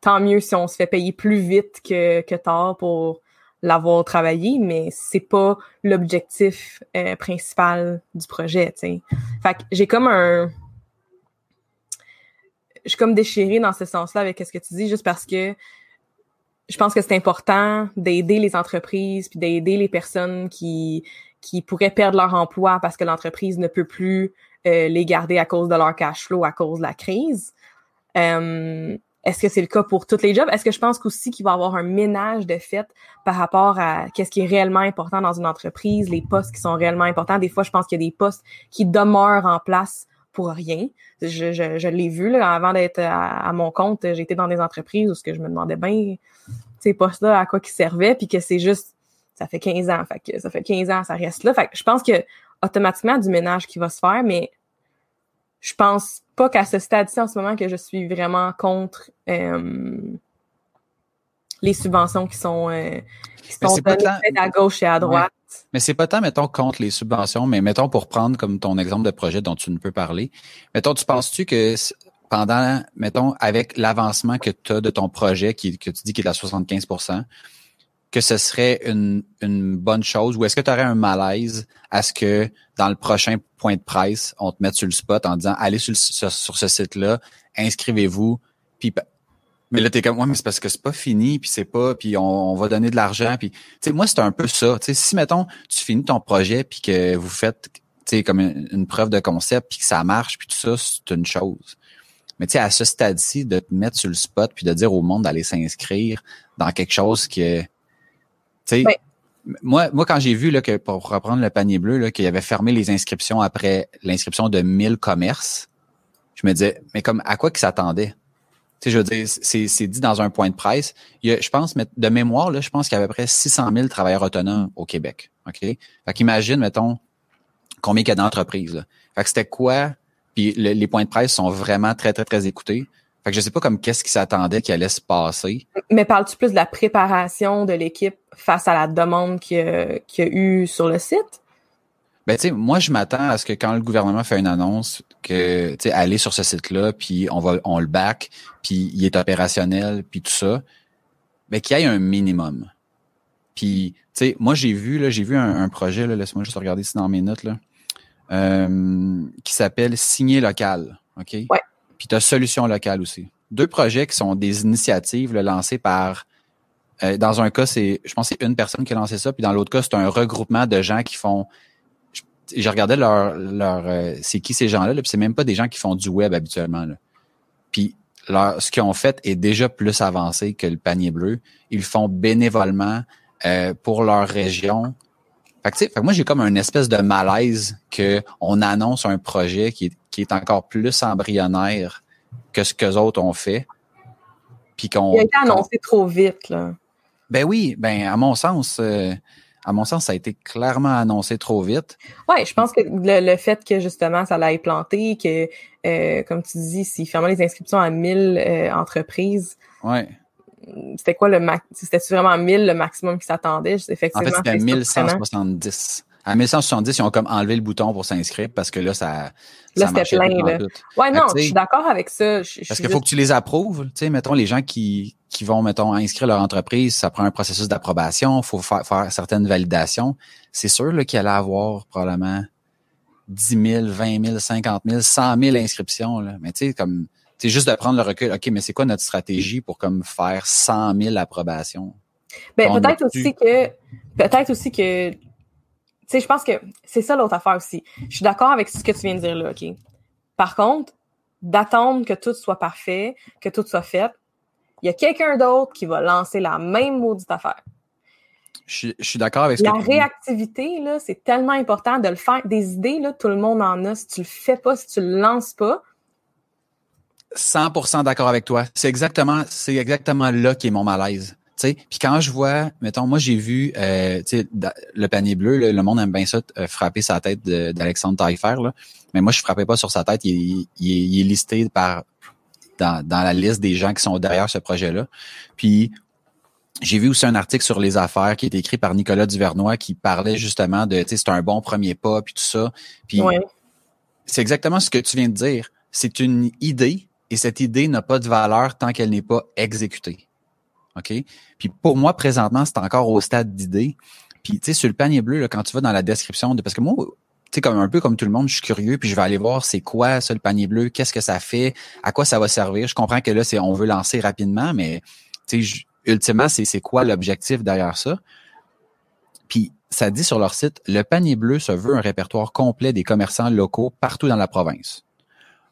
tant mieux si on se fait payer plus vite que, que tard pour l'avoir travaillé, mais c'est pas l'objectif euh, principal du projet, tu sais. Fait que j'ai comme un... Je suis comme déchirée dans ce sens-là avec ce que tu dis, juste parce que je pense que c'est important d'aider les entreprises puis d'aider les personnes qui qui pourraient perdre leur emploi parce que l'entreprise ne peut plus euh, les garder à cause de leur cash flow à cause de la crise. Euh, est-ce que c'est le cas pour tous les jobs? Est-ce que je pense aussi qu'il va y avoir un ménage de fait par rapport à qu'est-ce qui est réellement important dans une entreprise, les postes qui sont réellement importants? Des fois, je pense qu'il y a des postes qui demeurent en place pour rien. Je, je, je l'ai vu là, avant d'être à, mon compte, j'étais dans des entreprises où ce que je me demandais bien ces postes-là à quoi ils servaient, puis que c'est juste ça fait 15 ans. Fait que ça fait 15 ans, ça reste là. Fait que je pense que automatiquement du ménage qui va se faire, mais je pense pas qu'à ce stade-ci en ce moment que je suis vraiment contre euh, les subventions qui sont, euh, qui sont données à gauche et à droite. Mais c'est pas tant, mettons, contre les subventions, mais mettons pour prendre comme ton exemple de projet dont tu ne peux parler. Mettons, tu penses-tu que pendant, mettons, avec l'avancement que tu as de ton projet, qui, que tu dis qu'il est à 75 que ce serait une, une bonne chose? Ou est-ce que tu aurais un malaise à ce que dans le prochain point de presse, on te mette sur le spot en disant allez sur, sur, ce site-là, inscrivez-vous, puis mais là t'es comme ouais mais c'est parce que c'est pas fini puis c'est pas puis on, va donner de l'argent puis tu sais moi c'est un peu ça tu sais. Si mettons tu finis ton projet puis que vous faites tu sais comme une, preuve de concept puis que ça marche puis tout ça c'est une chose. Mais tu sais à ce stade-ci de te mettre sur le spot puis de dire au monde d'aller s'inscrire dans quelque chose qui est moi, moi, quand j'ai vu là, que pour reprendre le panier bleu, là, qu'il avait fermé les inscriptions après l'inscription de 1000 commerces, je me disais, mais comme à quoi qu'ils s'attendaient? Tu sais, je veux dire, c'est dit dans un point de presse. Il y a, je pense, de mémoire, là, je pense qu'il y a à peu près 600 000 travailleurs autonomes au Québec. OK? Fait qu'imagine, mettons, combien il y a d'entreprises. Fait que c'était quoi? Puis les points de presse sont vraiment très, très, très écoutés. Fait que je sais pas comme qu'est-ce qui s'attendait qui allait se passer. Mais parles-tu plus de la préparation de l'équipe face à la demande qu'il y, a eu sur le site? Ben, tu sais, moi, je m'attends à ce que quand le gouvernement fait une annonce, que, tu sais, aller sur ce site-là, puis on va, on le back, puis il est opérationnel, puis tout ça, ben, qu'il y ait un minimum. Puis, tu sais, moi, j'ai vu, là, j'ai vu un, projet, là, laisse-moi juste regarder ici dans mes notes, là, euh, qui s'appelle Signer local, OK? Ouais puis tu as Solution locale aussi. Deux projets qui sont des initiatives lancées par euh, dans un cas, c'est je pense c'est une personne qui a lancé ça, puis dans l'autre cas, c'est un regroupement de gens qui font je, regardais leur leur euh, c'est qui ces gens-là, là, puis c'est même pas des gens qui font du web habituellement. Là. Puis leur, ce qu'ils ont fait est déjà plus avancé que le panier bleu. Ils font bénévolement euh, pour leur région. Fait que, fait que moi, j'ai comme une espèce de malaise que on annonce un projet qui est qui est encore plus embryonnaire que ce que les autres ont fait. Puis qu'on. Il a été annoncé trop vite, là. Ben oui, ben à mon sens, euh, à mon sens, ça a été clairement annoncé trop vite. Ouais, je pense que le, fait que justement ça l'ait planté, que euh, comme tu dis, s'ils fermaient les inscriptions à 1000 euh, entreprises. Ouais. C'était quoi le max? C'était vraiment 1000 le maximum qui s'attendait? Effectivement. En fait, c'était 1170 à 1170, ils ont comme enlevé le bouton pour s'inscrire parce que là, ça. Là, c'était plein, là. Ouais, non, je suis d'accord avec ça. parce qu'il faut que tu les approuves. Tu sais, mettons, les gens qui, qui vont, mettons, inscrire leur entreprise, ça prend un processus d'approbation, il faut faire, faire certaines validations. C'est sûr qu'il allait avoir probablement 10 000, 20 000, 50 000, 100 000 inscriptions. Là. Mais tu sais, comme, c'est juste de prendre le recul. OK, mais c'est quoi notre stratégie pour comme faire 100 000 approbations? Ben, peut-être aussi que, peut-être aussi que sais, je pense que c'est ça l'autre affaire aussi. Je suis d'accord avec ce que tu viens de dire là, OK? Par contre, d'attendre que tout soit parfait, que tout soit fait, il y a quelqu'un d'autre qui va lancer la même maudite affaire. Je, suis d'accord avec ce La réactivité, là, c'est tellement important de le faire. Des idées, là, tout le monde en a. Si tu le fais pas, si tu le lances pas. 100% d'accord avec toi. C'est exactement, c'est exactement là qui est mon malaise. Puis quand je vois, mettons, moi j'ai vu euh, le panier bleu, le monde aime bien ça, euh, frapper sa tête d'Alexandre Taillefer, là. mais moi je frappais pas sur sa tête, il, il, est listé par dans, dans la liste des gens qui sont derrière ce projet-là. Puis j'ai vu aussi un article sur les affaires qui est écrit par Nicolas Duvernois qui parlait justement de, tu sais, c'est un bon premier pas, puis tout ça. Puis c'est exactement ce que tu viens de dire. C'est une idée et cette idée n'a pas de valeur tant qu'elle n'est pas exécutée. Puis pour moi, présentement, c'est encore au stade d'idée. Puis, tu sais, sur le panier bleu, là, quand tu vas dans la description de, parce que moi, tu sais, comme un peu comme tout le monde, je suis curieux, puis je vais aller voir c'est quoi ça le panier bleu, qu'est-ce que ça fait, à quoi ça va servir. Je comprends que là, c'est on veut lancer rapidement, mais tu sais, ultimement, c'est, c'est quoi l'objectif derrière ça? Puis ça dit sur leur site, le panier bleu se veut un répertoire complet des commerçants locaux partout dans la province.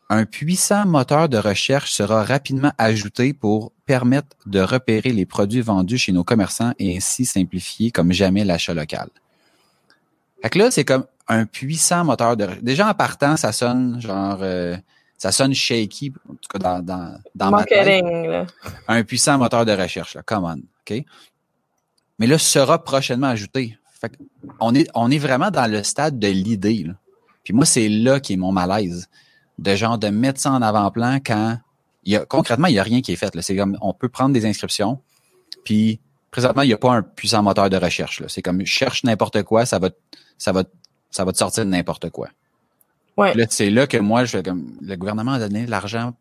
Un puissant moteur de recherche sera rapidement ajouté pour permettre de repérer les produits vendus chez nos commerçants et ainsi simplifier comme jamais l'achat local. Fait que là, c'est comme un puissant moteur de déjà en partant, ça sonne genre euh, ça sonne shaky, en tout cas dans, dans, dans ma tête. Un puissant moteur de recherche, là, come on, OK? Mais là, sera prochainement ajouté. Fait on, est, on est vraiment dans le stade de l'idée. Puis moi, c'est là qui est mon malaise. De genre de mettre ça en avant-plan quand il y a, concrètement, il n'y a rien qui est fait. C'est comme on peut prendre des inscriptions, puis présentement, il n'y a pas un puissant moteur de recherche. C'est comme cherche n'importe quoi, ça va, ça va, ça va te sortir de n'importe quoi. Ouais. c'est là que moi, je comme le gouvernement a donné de l'argent.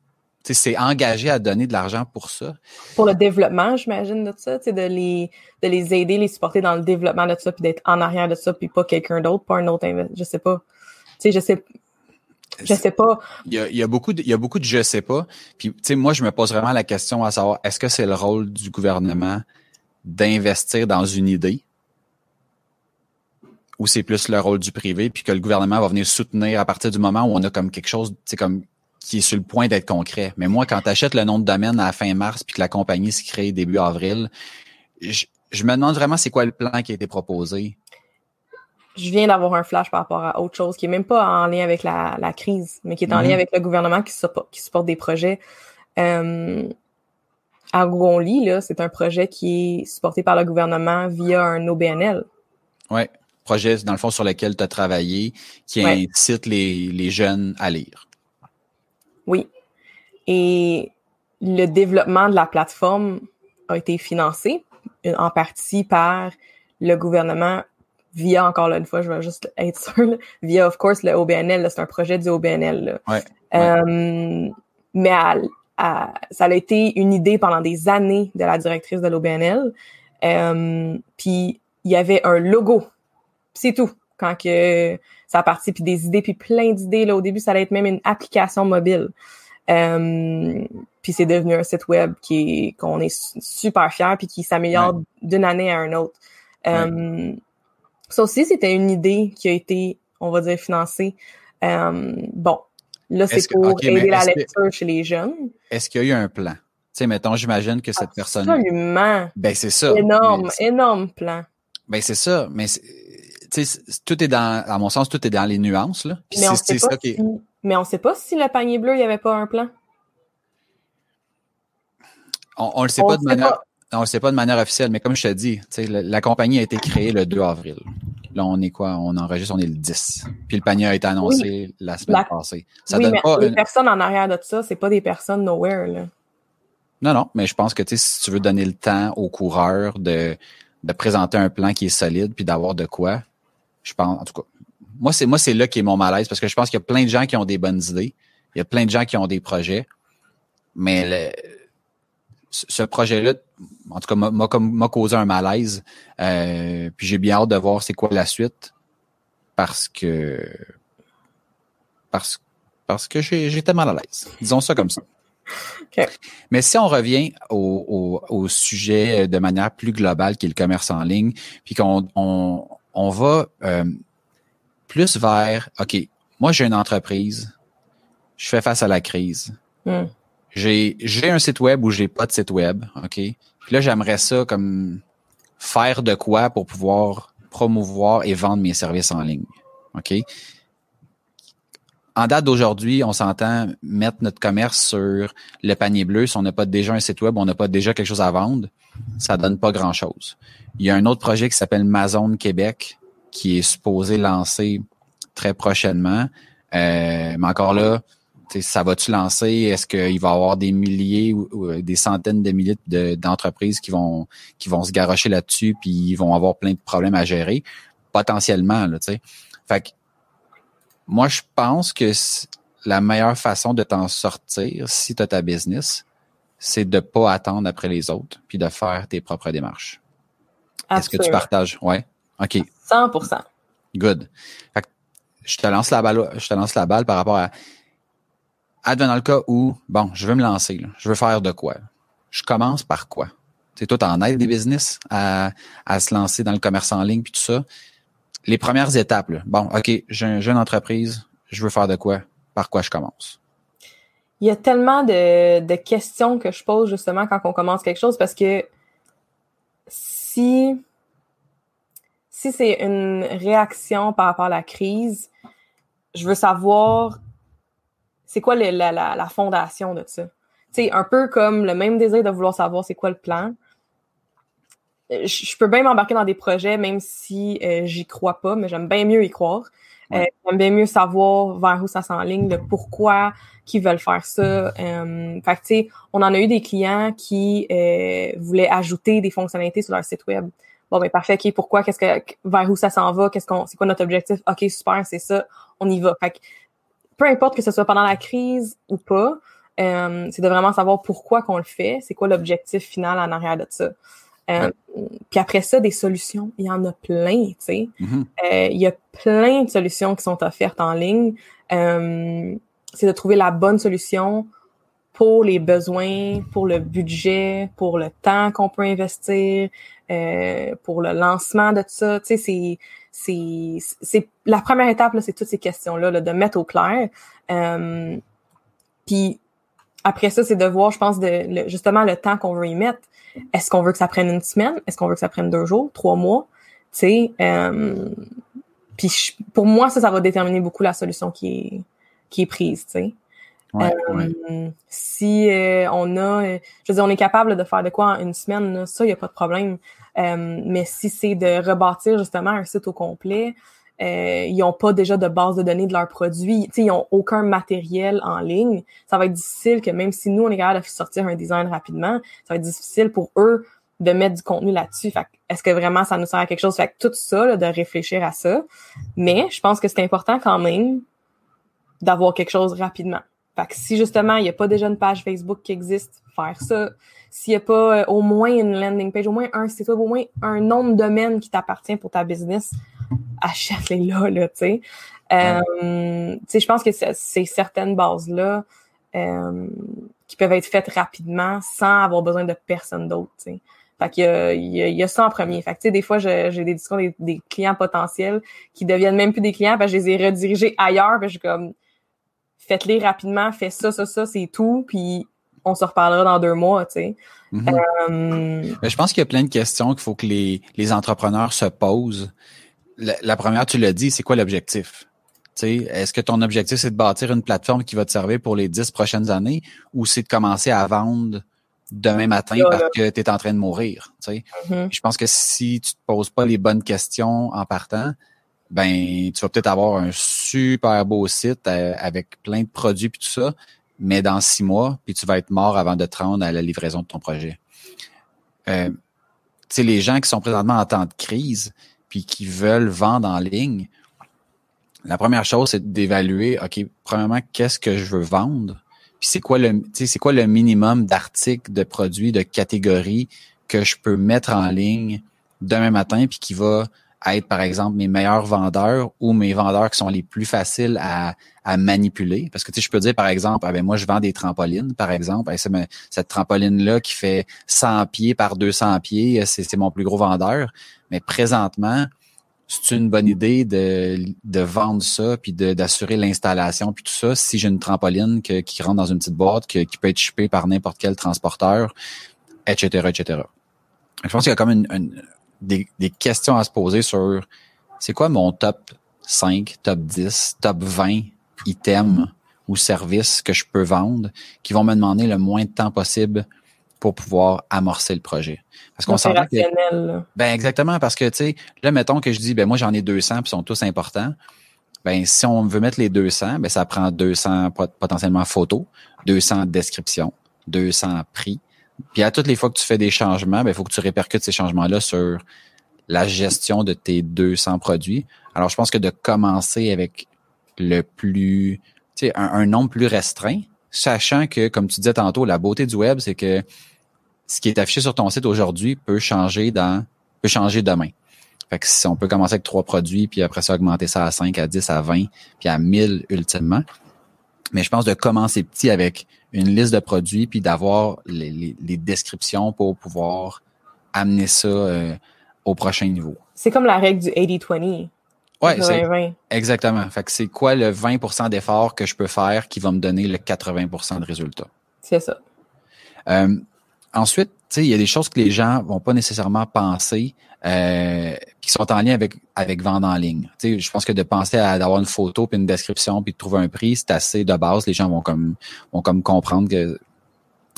C'est engagé à donner de l'argent pour ça. Pour le développement, j'imagine, de ça, de les, de les aider, les supporter dans le développement de ça, puis d'être en arrière de ça, puis pas quelqu'un d'autre, pas un autre, je sais pas. Tu sais, je sais, je sais pas. Il y a, il y a beaucoup de, il y a beaucoup de je sais pas. Puis, tu sais, moi, je me pose vraiment la question à savoir, est-ce que c'est le rôle du gouvernement d'investir dans une idée? ou c'est plus le rôle du privé, puis que le gouvernement va venir soutenir à partir du moment où on a comme quelque chose, c'est comme qui est sur le point d'être concret. Mais moi, quand tu achètes le nom de domaine à la fin mars, puis que la compagnie se crée début avril, je, me demande vraiment c'est quoi le plan qui a été proposé. Je viens d'avoir un flash par rapport à autre chose qui est même pas en lien avec la, crise, mais qui est en lien mhm. avec le gouvernement qui supporte, qui supporte des projets. Euh, à là, c'est un projet qui est supporté par le gouvernement via un OBNL. Ouais projet, dans le fond, sur lequel tu as travaillé, qui incite les, les jeunes à lire. Oui. Et le développement de la plateforme a été financé en partie par le gouvernement via, encore une fois, je vais juste être <laughs> sûr, via, of course, le OBNL. C'est un projet du OBNL. Ouais, euh, mais ça a été une idée pendant des années de la directrice de l'OBNL. Euh, puis il y avait un logo c'est tout. Quand que ça a parti, puis des idées, puis plein d'idées. Là, au début, ça allait être même une application mobile. Euh, puis c'est devenu un site web qui qu'on est super fier puis qui s'améliore d'une année à une autre. Euh, Ça aussi, c'était une idée qui a été, on va dire, financée. Euh, bon, là, c'est pour aider la lecture chez les jeunes. Est-ce qu'il y a eu un plan? Tu sais, mettons, j'imagine que cette personne. Absolument. Ben, c'est ça. Énorme, énorme plan. Ben, c'est ça. Mais tout est dans, à mon sens, tout est dans les nuances, là. mais, on sait pas si, mais on sait pas si le panier bleu, il n'y avait pas un plan. On, on le sait pas de manière, on le sait pas de manière officielle, mais comme je te dis, la, la compagnie a été créée le 2 avril. Là, on est quoi? On enregistre, on est le 10. Puis le panier a été annoncé la semaine passée. Ça oui, mais les personnes en arrière de ça, c'est pas des personnes nowhere, là. Non, non, mais je pense que si tu veux donner le temps aux coureurs de, de présenter un plan qui est solide puis d'avoir de quoi, je pense, en tout cas, moi, c'est moi, c'est là qui est mon malaise parce que je pense qu'il y a plein de gens qui ont des bonnes idées. Il y a plein de gens qui ont des projets. Mais ce projet-là, en tout cas, m'a causé un malaise. Euh, puis j'ai bien hâte de voir c'est quoi la suite. Parce que parce, parce que j'étais mal à l'aise. Disons ça comme ça. <laughs> Mais si on revient au, au, au, sujet de manière plus globale qui est le commerce en ligne, puis qu'on on, on va euh, plus vers, OK, moi j'ai une entreprise, je fais face à la crise. Hmm. J'ai, j'ai un site web ou j'ai pas de site web, OK? Puis là, j'aimerais ça comme faire de quoi pour pouvoir promouvoir et vendre mes services en ligne. OK? En date d'aujourd'hui, on s'entend mettre notre commerce sur le panier bleu. Si on n'a pas déjà un site web, on n'a pas déjà quelque chose à vendre, ça donne pas grand-chose. Il y a un autre projet qui s'appelle Mazone Québec qui est supposé lancer très prochainement. Euh, mais encore là, ça va-tu lancer? Est-ce qu'il va y avoir des milliers ou, euh, des centaines de milliers d'entreprises qui vont qui vont se garrocher là-dessus puis ils vont avoir plein de problèmes à gérer? Potentiellement, là, tu sais. Fait que moi, je pense que la meilleure façon de t'en sortir, si tu as ta business, c'est de pas attendre après les autres, puis de faire tes propres démarches. Est-ce que tu partages? Ouais. OK. 100 Good. Fait que je te lance la balle, je te lance la balle par rapport à advenant le cas où, bon, je veux me lancer, je veux faire de quoi? Je commence par quoi? C'est tout en aide des business à, se lancer dans le commerce en ligne puis tout ça. Les premières étapes, bon, OK, j'ai une entreprise, je veux faire de quoi? Par quoi je commence? Il y a tellement de, de questions que je pose justement quand on commence quelque chose parce que si, si c'est une réaction par rapport à la crise, je veux savoir c'est quoi la, la, la, fondation de ça? C'est un peu comme le même désir de vouloir savoir c'est quoi le plan. Euh, je, peux bien m'embarquer dans des projets même si euh, j'y crois pas, mais j'aime bien mieux y croire. Euh, j'aime bien mieux savoir vers où ça s'enligne, le pourquoi qu'ils veulent faire ça. Euh, fait tu sais, on en a eu des clients qui voulaient ajouter des fonctionnalités sur leur site web. Bon, ben parfait, ok, pourquoi, qu'est-ce que, vers où ça s'en va, qu'est-ce qu'on, c'est quoi notre objectif? Ok, super, c'est ça, on y va. Fait que, peu importe que ce soit pendant la crise ou pas, euh, c'est de vraiment savoir pourquoi qu'on le fait, c'est quoi l'objectif final en arrière de ça. Euh, puis après ça, des solutions, il y en a plein, tu sais. Mm-hmm. Euh, il y a plein de solutions qui sont offertes en ligne. c'est de trouver la bonne solution pour les besoins, pour le budget, pour le temps qu'on peut investir, pour le lancement de tout ça. Tu sais, c'est c'est c'est la première étape là, c'est toutes ces questions là, de mettre au clair. Euh, puis après ça, c'est de voir, je pense, de justement le temps qu'on veut y mettre. Est-ce qu'on veut que ça prenne une semaine? Est-ce qu'on veut que ça prenne deux jours, trois mois? Tu sais. Euh, puis pour moi, ça, ça va déterminer beaucoup la solution qui est qui est prise. Tu sais. Euh, si euh, on a, je veux dire, on est capable de faire de quoi en une semaine, ça, il n'y a pas de problème. Euh, mais si c'est de rebâtir justement un site au complet, euh, ils n'ont pas déjà de base de données de leurs produits, ils n'ont aucun matériel en ligne, ça va être difficile que même si nous, on est capable de sortir un design rapidement, ça va être difficile pour eux de mettre du contenu là-dessus. est-ce que vraiment ça nous sert à quelque chose? Fait que tout ça, de réfléchir à ça. Mais je pense que c'est important quand même d'avoir quelque chose rapidement. Fait que si justement, il n'y a pas déjà une page Facebook qui existe, faire ça. S'il n'y a pas euh, au moins une landing page, au moins un site web, au moins un nom de domaine qui t'appartient pour ta business, achète-les là, là, tu sais. Euh, je pense que c'est certaines bases-là euh, qui peuvent être faites rapidement sans avoir besoin de personne d'autre, tu sais. Fait qu'il y a, il y, a, ça en premier. Fait que, tu sais, des fois, j'ai des discussions des, des, clients potentiels qui deviennent même plus des clients parce que je les ai redirigés ailleurs. Puis je suis comme, faites-les rapidement, fais ça, ça, ça, c'est tout, puis on se reparlera dans deux mois, tu sais. Mm-hmm. Euh, je pense qu'il y a plein de questions qu'il faut que les, les entrepreneurs se posent. La, première, tu l'as dit, c'est quoi l'objectif? Est-ce que ton objectif, c'est de bâtir une plateforme qui va te servir pour les dix prochaines années ou c'est de commencer à vendre demain matin parce que tu es en train de mourir? Mm-hmm. Je pense que si tu te poses pas les bonnes questions en partant, ben tu vas peut-être avoir un super beau site euh, avec plein de produits puis tout ça, mais dans six mois, puis tu vas être mort avant de te rendre à la livraison de ton projet. Euh, tu sais, les gens qui sont présentement en temps de crise puis qui veulent vendre en ligne, la première chose, c'est d'évaluer, OK, premièrement, qu'est-ce que je veux vendre? Puis c'est quoi le c'est quoi le minimum d'articles, de produits, de catégories que je peux mettre en ligne demain matin puis qui va être, par exemple, mes meilleurs vendeurs ou mes vendeurs qui sont les plus faciles à, manipuler. Parce que, tu je peux dire, par exemple, ah ben, moi, je vends des trampolines, par exemple. cette trampoline-là qui fait 100 pieds par 200 pieds, c'est mon plus gros vendeur. Mais présentement, c'est une bonne idée de, de vendre ça, puis d'assurer l'installation, puis tout ça, si j'ai une trampoline que, qui rentre dans une petite boîte, que, qui peut être shippée par n'importe quel transporteur, etc., etc. Je pense qu'il y a comme une des, questions à se poser sur c'est quoi mon top 5, top 10, top 20 items ou services que je peux vendre qui vont me demander le moins de temps possible pour pouvoir amorcer le projet? Parce qu'on s'entend que ben exactement parce que tu sais là mettons que je dis ben moi j'en ai 200 puis sont tous importants. ben si on veut mettre les 200, ben ça prend 200 potentiellement photos, 200 descriptions, 200 prix. Puis à toutes les fois que tu fais des changements, ben il faut que tu répercutes ces changements-là sur la gestion de tes 200 produits. Alors je pense que de commencer avec le plus, tu sais, un, un nombre plus restreint, sachant que, comme tu disais tantôt, la beauté du web, c'est que ce qui est affiché sur ton site aujourd'hui peut changer dans peut changer demain. Fait que si on peut commencer avec trois produits, puis après ça, augmenter ça à 5, à 10, à 20, puis à 1000 ultimement. Mais je pense de commencer petit avec une liste de produits, puis d'avoir les, les, descriptions pour pouvoir amener ça euh, au prochain niveau. C'est comme la règle du 80-20. Ouais, c'est, exactement. Fait que c'est quoi le 20% d'effort que je peux faire qui va me donner le 80% de résultat? C'est ça. Euh, ensuite, il y a des choses que les gens vont pas nécessairement penser euh, qui sont en lien avec avec vendre en ligne. sais, je pense que de penser à d'avoir une photo puis une description puis de trouver un prix, c'est assez de base. Les gens vont comme vont comme comprendre que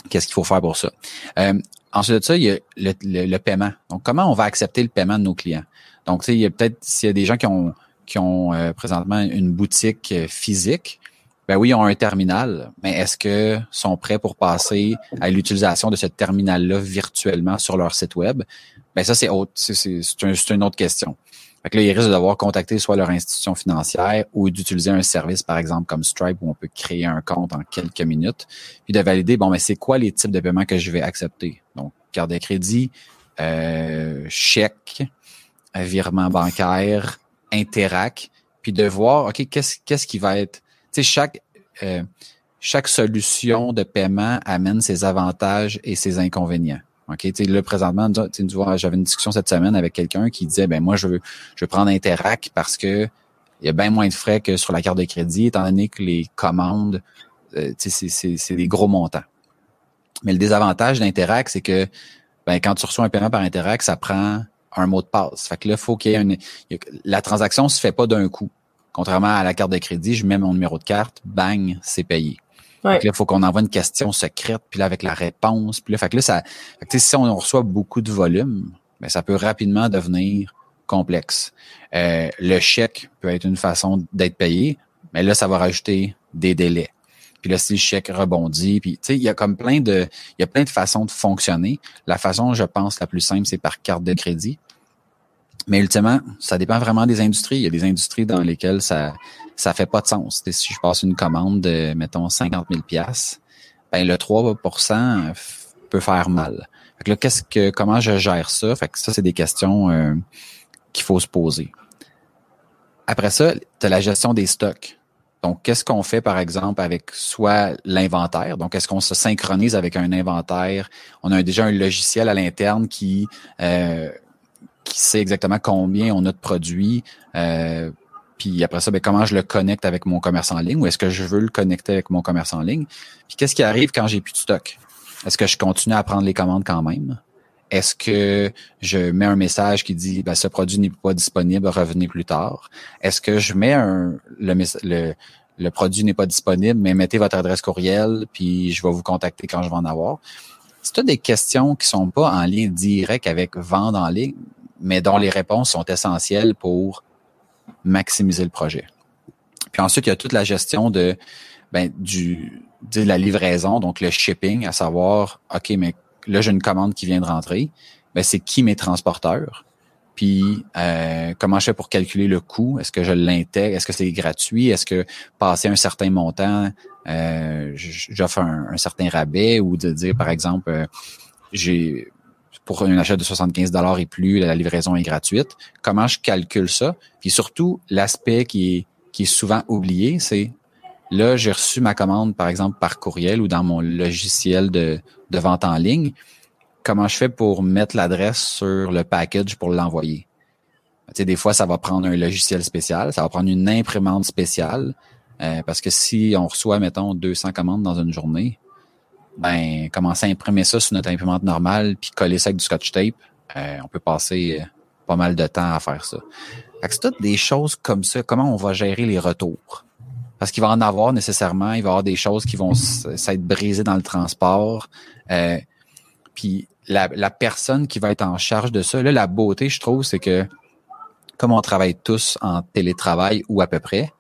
qu'est-ce qu'il faut faire pour ça. Euh, ensuite de ça, il y a le, le, paiement. Donc, comment on va accepter le paiement de nos clients? Donc, tu sais, il y a peut-être s'il y a des gens qui ont qui ont euh, présentement une boutique euh, physique, ben oui, ils ont un terminal, mais est-ce que sont prêts pour passer à l'utilisation de ce terminal-là virtuellement sur leur site web? Ben ça, c'est autre, c'est, une autre question. Fait que là, ils risquent de devoir contacter soit leur institution financière ou d'utiliser un service, par exemple, comme Stripe, où on peut créer un compte en quelques minutes, puis de valider, bon, mais c'est quoi les types de paiements que je vais accepter? Donc, carte de crédit, euh, chèque, virement bancaire, Interac, puis de voir, OK, qu'est-ce, qu'est-ce qui va être chaque, euh, chaque solution de paiement amène ses avantages et ses inconvénients. OK, tu là, présentement, j'avais une discussion cette semaine avec quelqu'un qui disait, ben, moi, je veux, je veux prendre Interac parce que il y a bien moins de frais que sur la carte de crédit, étant donné que les commandes, euh, c'est des gros montants. Mais le désavantage d'Interac, c'est que, ben, quand tu reçois un paiement par Interac, ça prend un mot de passe. Fait que là, faut qu'il y ait une, la transaction se fait pas d'un coup. Contrairement à la carte de crédit, je mets mon numéro de carte, bang, c'est payé. Là, il faut qu'on envoie une question secrète, puis là, avec la réponse. Puis là, fait que là, ça, si on reçoit beaucoup de volume, ben, ça peut rapidement devenir complexe. Euh, le chèque peut être une façon d'être payé, mais là, ça va rajouter des délais. Puis là, si le chèque rebondit, puis tu sais, il y a comme plein de, il y a plein de façons de fonctionner. La façon, je pense, la plus simple, c'est par carte de crédit. Mais ultimement, ça dépend vraiment des industries. Il y a des industries dans lesquelles ça ça fait pas de sens. si je passe une commande de, mettons, 50 000 ben le 3% peut faire mal. Fait que là, qu'est-ce que, comment je gère ça? Fait que ça, c'est des questions euh, qu'il faut se poser. Après ça, tu as la gestion des stocks. Donc, qu'est-ce qu'on fait, par exemple, avec soit l'inventaire? Donc, est-ce qu'on se synchronise avec un inventaire? On a déjà un logiciel à l'interne qui euh, qui sait exactement combien on a de produits. Euh, puis après ça, ben, comment je le connecte avec mon commerce en ligne? Ou est-ce que je veux le connecter avec mon commerce en ligne? Puis qu'est-ce qui arrive quand j'ai plus de stock? Est-ce que je continue à prendre les commandes quand même? Est-ce que je mets un message qui dit ben, ce produit n'est pas disponible, revenez plus tard? Est-ce que je mets un le, le, le produit n'est pas disponible, mais mettez votre adresse courriel, puis je vais vous contacter quand je vais en avoir? C'est des questions qui sont pas en lien direct avec vendre en ligne, mais dont les réponses sont essentielles pour maximiser le projet. Puis ensuite, il y a toute la gestion de, ben, du, de la livraison, donc le shipping, à savoir, OK, mais là, j'ai une commande qui vient de rentrer. Ben, c'est qui mes transporteurs? Puis euh, comment je fais pour calculer le coût? Est-ce que je l'intègre? Est-ce que c'est gratuit? Est-ce que passer un certain montant, euh, j'offre un, un, certain rabais? Ou de dire, par exemple, euh, j'ai pour un achat de 75 dollars et plus, la livraison est gratuite. Comment je calcule ça? Puis surtout, l'aspect qui est, souvent oublié, c'est là, j'ai reçu ma commande, par exemple, par courriel ou dans mon logiciel de, de vente en ligne. Comment je fais pour mettre l'adresse sur le package pour l'envoyer? Tu sais, des fois, ça va prendre un logiciel spécial, ça va prendre une imprimante spéciale. Euh, parce que si on reçoit, mettons, 200 commandes dans une journée, ben commencer à imprimer ça sur notre imprimante normale puis coller ça avec du scotch tape, euh, on peut passer euh, pas mal de temps à faire ça. Fait que c'est toutes des choses comme ça. Comment on va gérer les retours? Parce qu'il va en avoir nécessairement, il va y avoir des choses qui vont s'être brisées dans le transport. Euh, puis la, la, personne qui va être en charge de ça, là, la beauté, je trouve, c'est que comme on travaille tous en télétravail ou à peu près,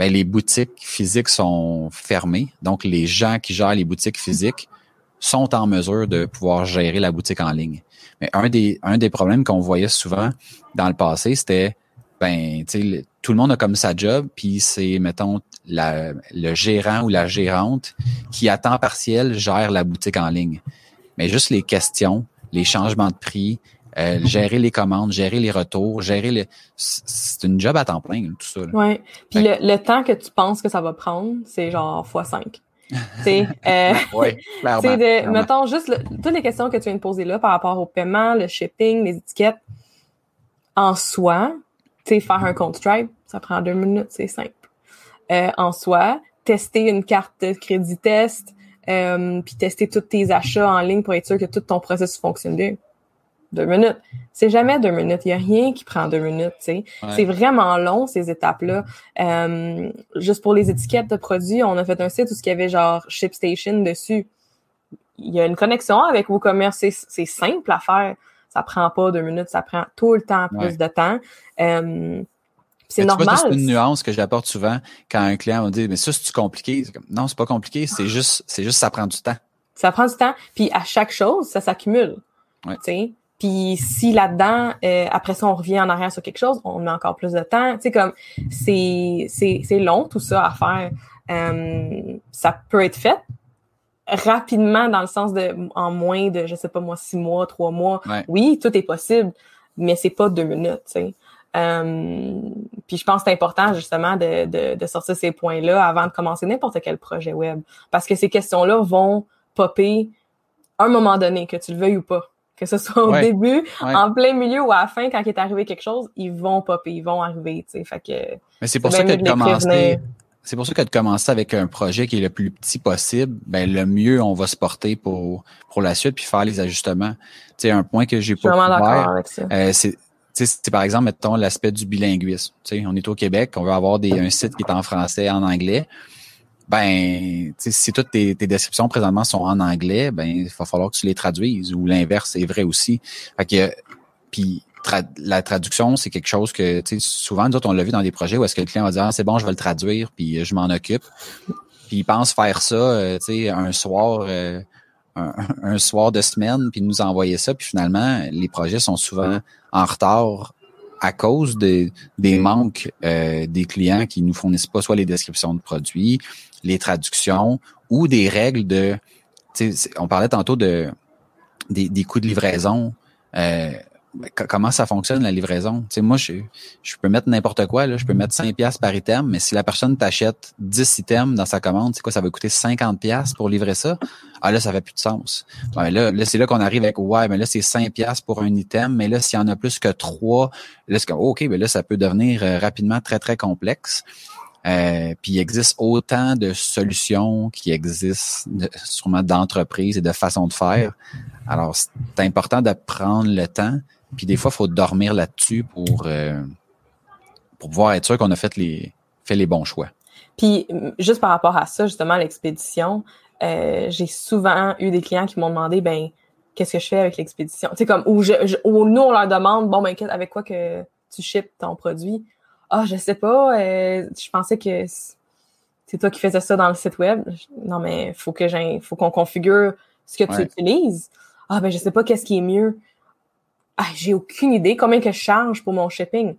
ben, les boutiques physiques sont fermées. Donc, les gens qui gèrent les boutiques physiques sont en mesure de pouvoir gérer la boutique en ligne. Mais un des, un des problèmes qu'on voyait souvent dans le passé, c'était ben, tout le monde a comme sa job, puis c'est, mettons, la, le gérant ou la gérante qui à temps partiel gère la boutique en ligne. Mais juste les questions, les changements de prix, euh, <laughs> gérer les commandes, gérer les retours, gérer les... C'est une job à temps plein, tout ça. Oui. Puis le, le, temps que tu penses que ça va prendre, c'est genre x5. sais, <laughs> euh, <laughs> de, mettons juste toutes les questions que tu viens de poser là par rapport au paiement, le shipping, les étiquettes, en soi, tu sais, faire un compte Stripe, ça prend deux minutes, c'est simple. Euh, en soi, tester une carte de crédit test, euh, puis tester tous tes achats en ligne pour être sûr que tout ton processus fonctionne bien. Deux minutes. C'est jamais deux minutes. Il n'y a rien qui prend deux minutes, tu sais. C'est vraiment long, ces étapes-là. Euh, juste pour les étiquettes de produits, on a fait un site où il y avait genre ShipStation dessus. Il y a une connexion avec WooCommerce. C'est simple à faire. Ça prend pas deux minutes, ça prend tout le temps plus de temps. Euh, c'est normal. C'est une nuance que j'apporte souvent quand un client me dit mais ça c'est compliqué? Comme, non, c'est pas compliqué, c'est juste c'est juste ça prend du temps. Ça prend du temps, puis à chaque chose, ça s'accumule. Ouais. Puis si là-dedans, euh, après ça, on revient en arrière sur quelque chose, on met encore plus de temps. Tu sais, comme c'est c'est long tout ça à faire. Euh, ça peut être fait rapidement dans le sens de en moins de je sais pas moi six mois, trois mois. Oui, tout est possible, mais c'est pas deux minutes. Tu sais. Euh, puis je pense que c'est important justement de, de, de sortir ces points-là avant de commencer n'importe quel projet web. Parce que ces questions-là vont popper à un moment donné, que tu le veuilles ou pas. Que ce soit au début, en plein milieu ou à la fin, quand il est arrivé quelque chose, ils vont popper, ils vont arriver. Tu sais. Fait que, Mais c'est pour ça que de commencer. C'est pour ça que de commencer avec un projet qui est le plus petit possible, ben le mieux on va se porter pour pour la suite puis faire les ajustements. Tu sais un point que j'ai pas couvert, euh, c'est c'est par exemple, mettons l'aspect du bilinguisme. sais, on est au Québec, on veut avoir des, un site qui est en français, en anglais. Ben, si toutes tes, descriptions présentement sont en anglais, ben il va falloir que tu les traduises. Ou l'inverse est vrai aussi. Fait que, puis la traduction, c'est quelque chose que, souvent, nous autres, on l'a vu dans des projets où est-ce que le client va dire, ah, c'est bon, je vais le traduire, puis je m'en occupe. Puis il pense faire ça, euh, un soir, euh, un, soir de semaine, puis nous envoyer ça, puis finalement, les projets sont souvent en retard à cause des, des manques euh, des clients qui nous fournissent pas soit les descriptions de produits, les traductions ou des règles de. On parlait tantôt de des, des coûts de livraison. Euh, comment ça fonctionne la livraison? Tu sais, moi, je, je peux mettre n'importe quoi, là. je peux mettre 5 pièces par item, mais si la personne t'achète 10 items dans sa commande, c'est quoi, ça va coûter 50 pièces pour livrer ça? Ah là, ça fait plus de sens. là, là c'est là qu'on arrive avec Ouais, mais là, c'est 5 pièces pour un item, mais là, s'il y en a plus que 3, là, c'est OK, mais là, ça peut devenir euh, rapidement très, très complexe. Euh, puis il existe autant de solutions qui existent, de, sûrement d'entreprises et de façons de faire. Alors, c'est important de prendre le temps puis des fois, il faut dormir là-dessus pour, euh, pour pouvoir être sûr qu'on a fait les, fait les bons choix. Puis juste par rapport à ça, justement, l'expédition, euh, j'ai souvent eu des clients qui m'ont demandé, ben, qu'est-ce que je fais avec l'expédition? Tu sais, comme, ou, je, nous, on leur demande, bon, ben, avec quoi que tu ships ton produit? Ah, je sais pas, euh, je pensais que c'est toi qui faisais ça dans le site web. Non, mais faut que j'ai, faut qu'on configure ce que tu utilises. Ah, ben, je sais pas qu'est-ce qui est mieux ah, j'ai aucune idée combien que je charge pour mon shipping?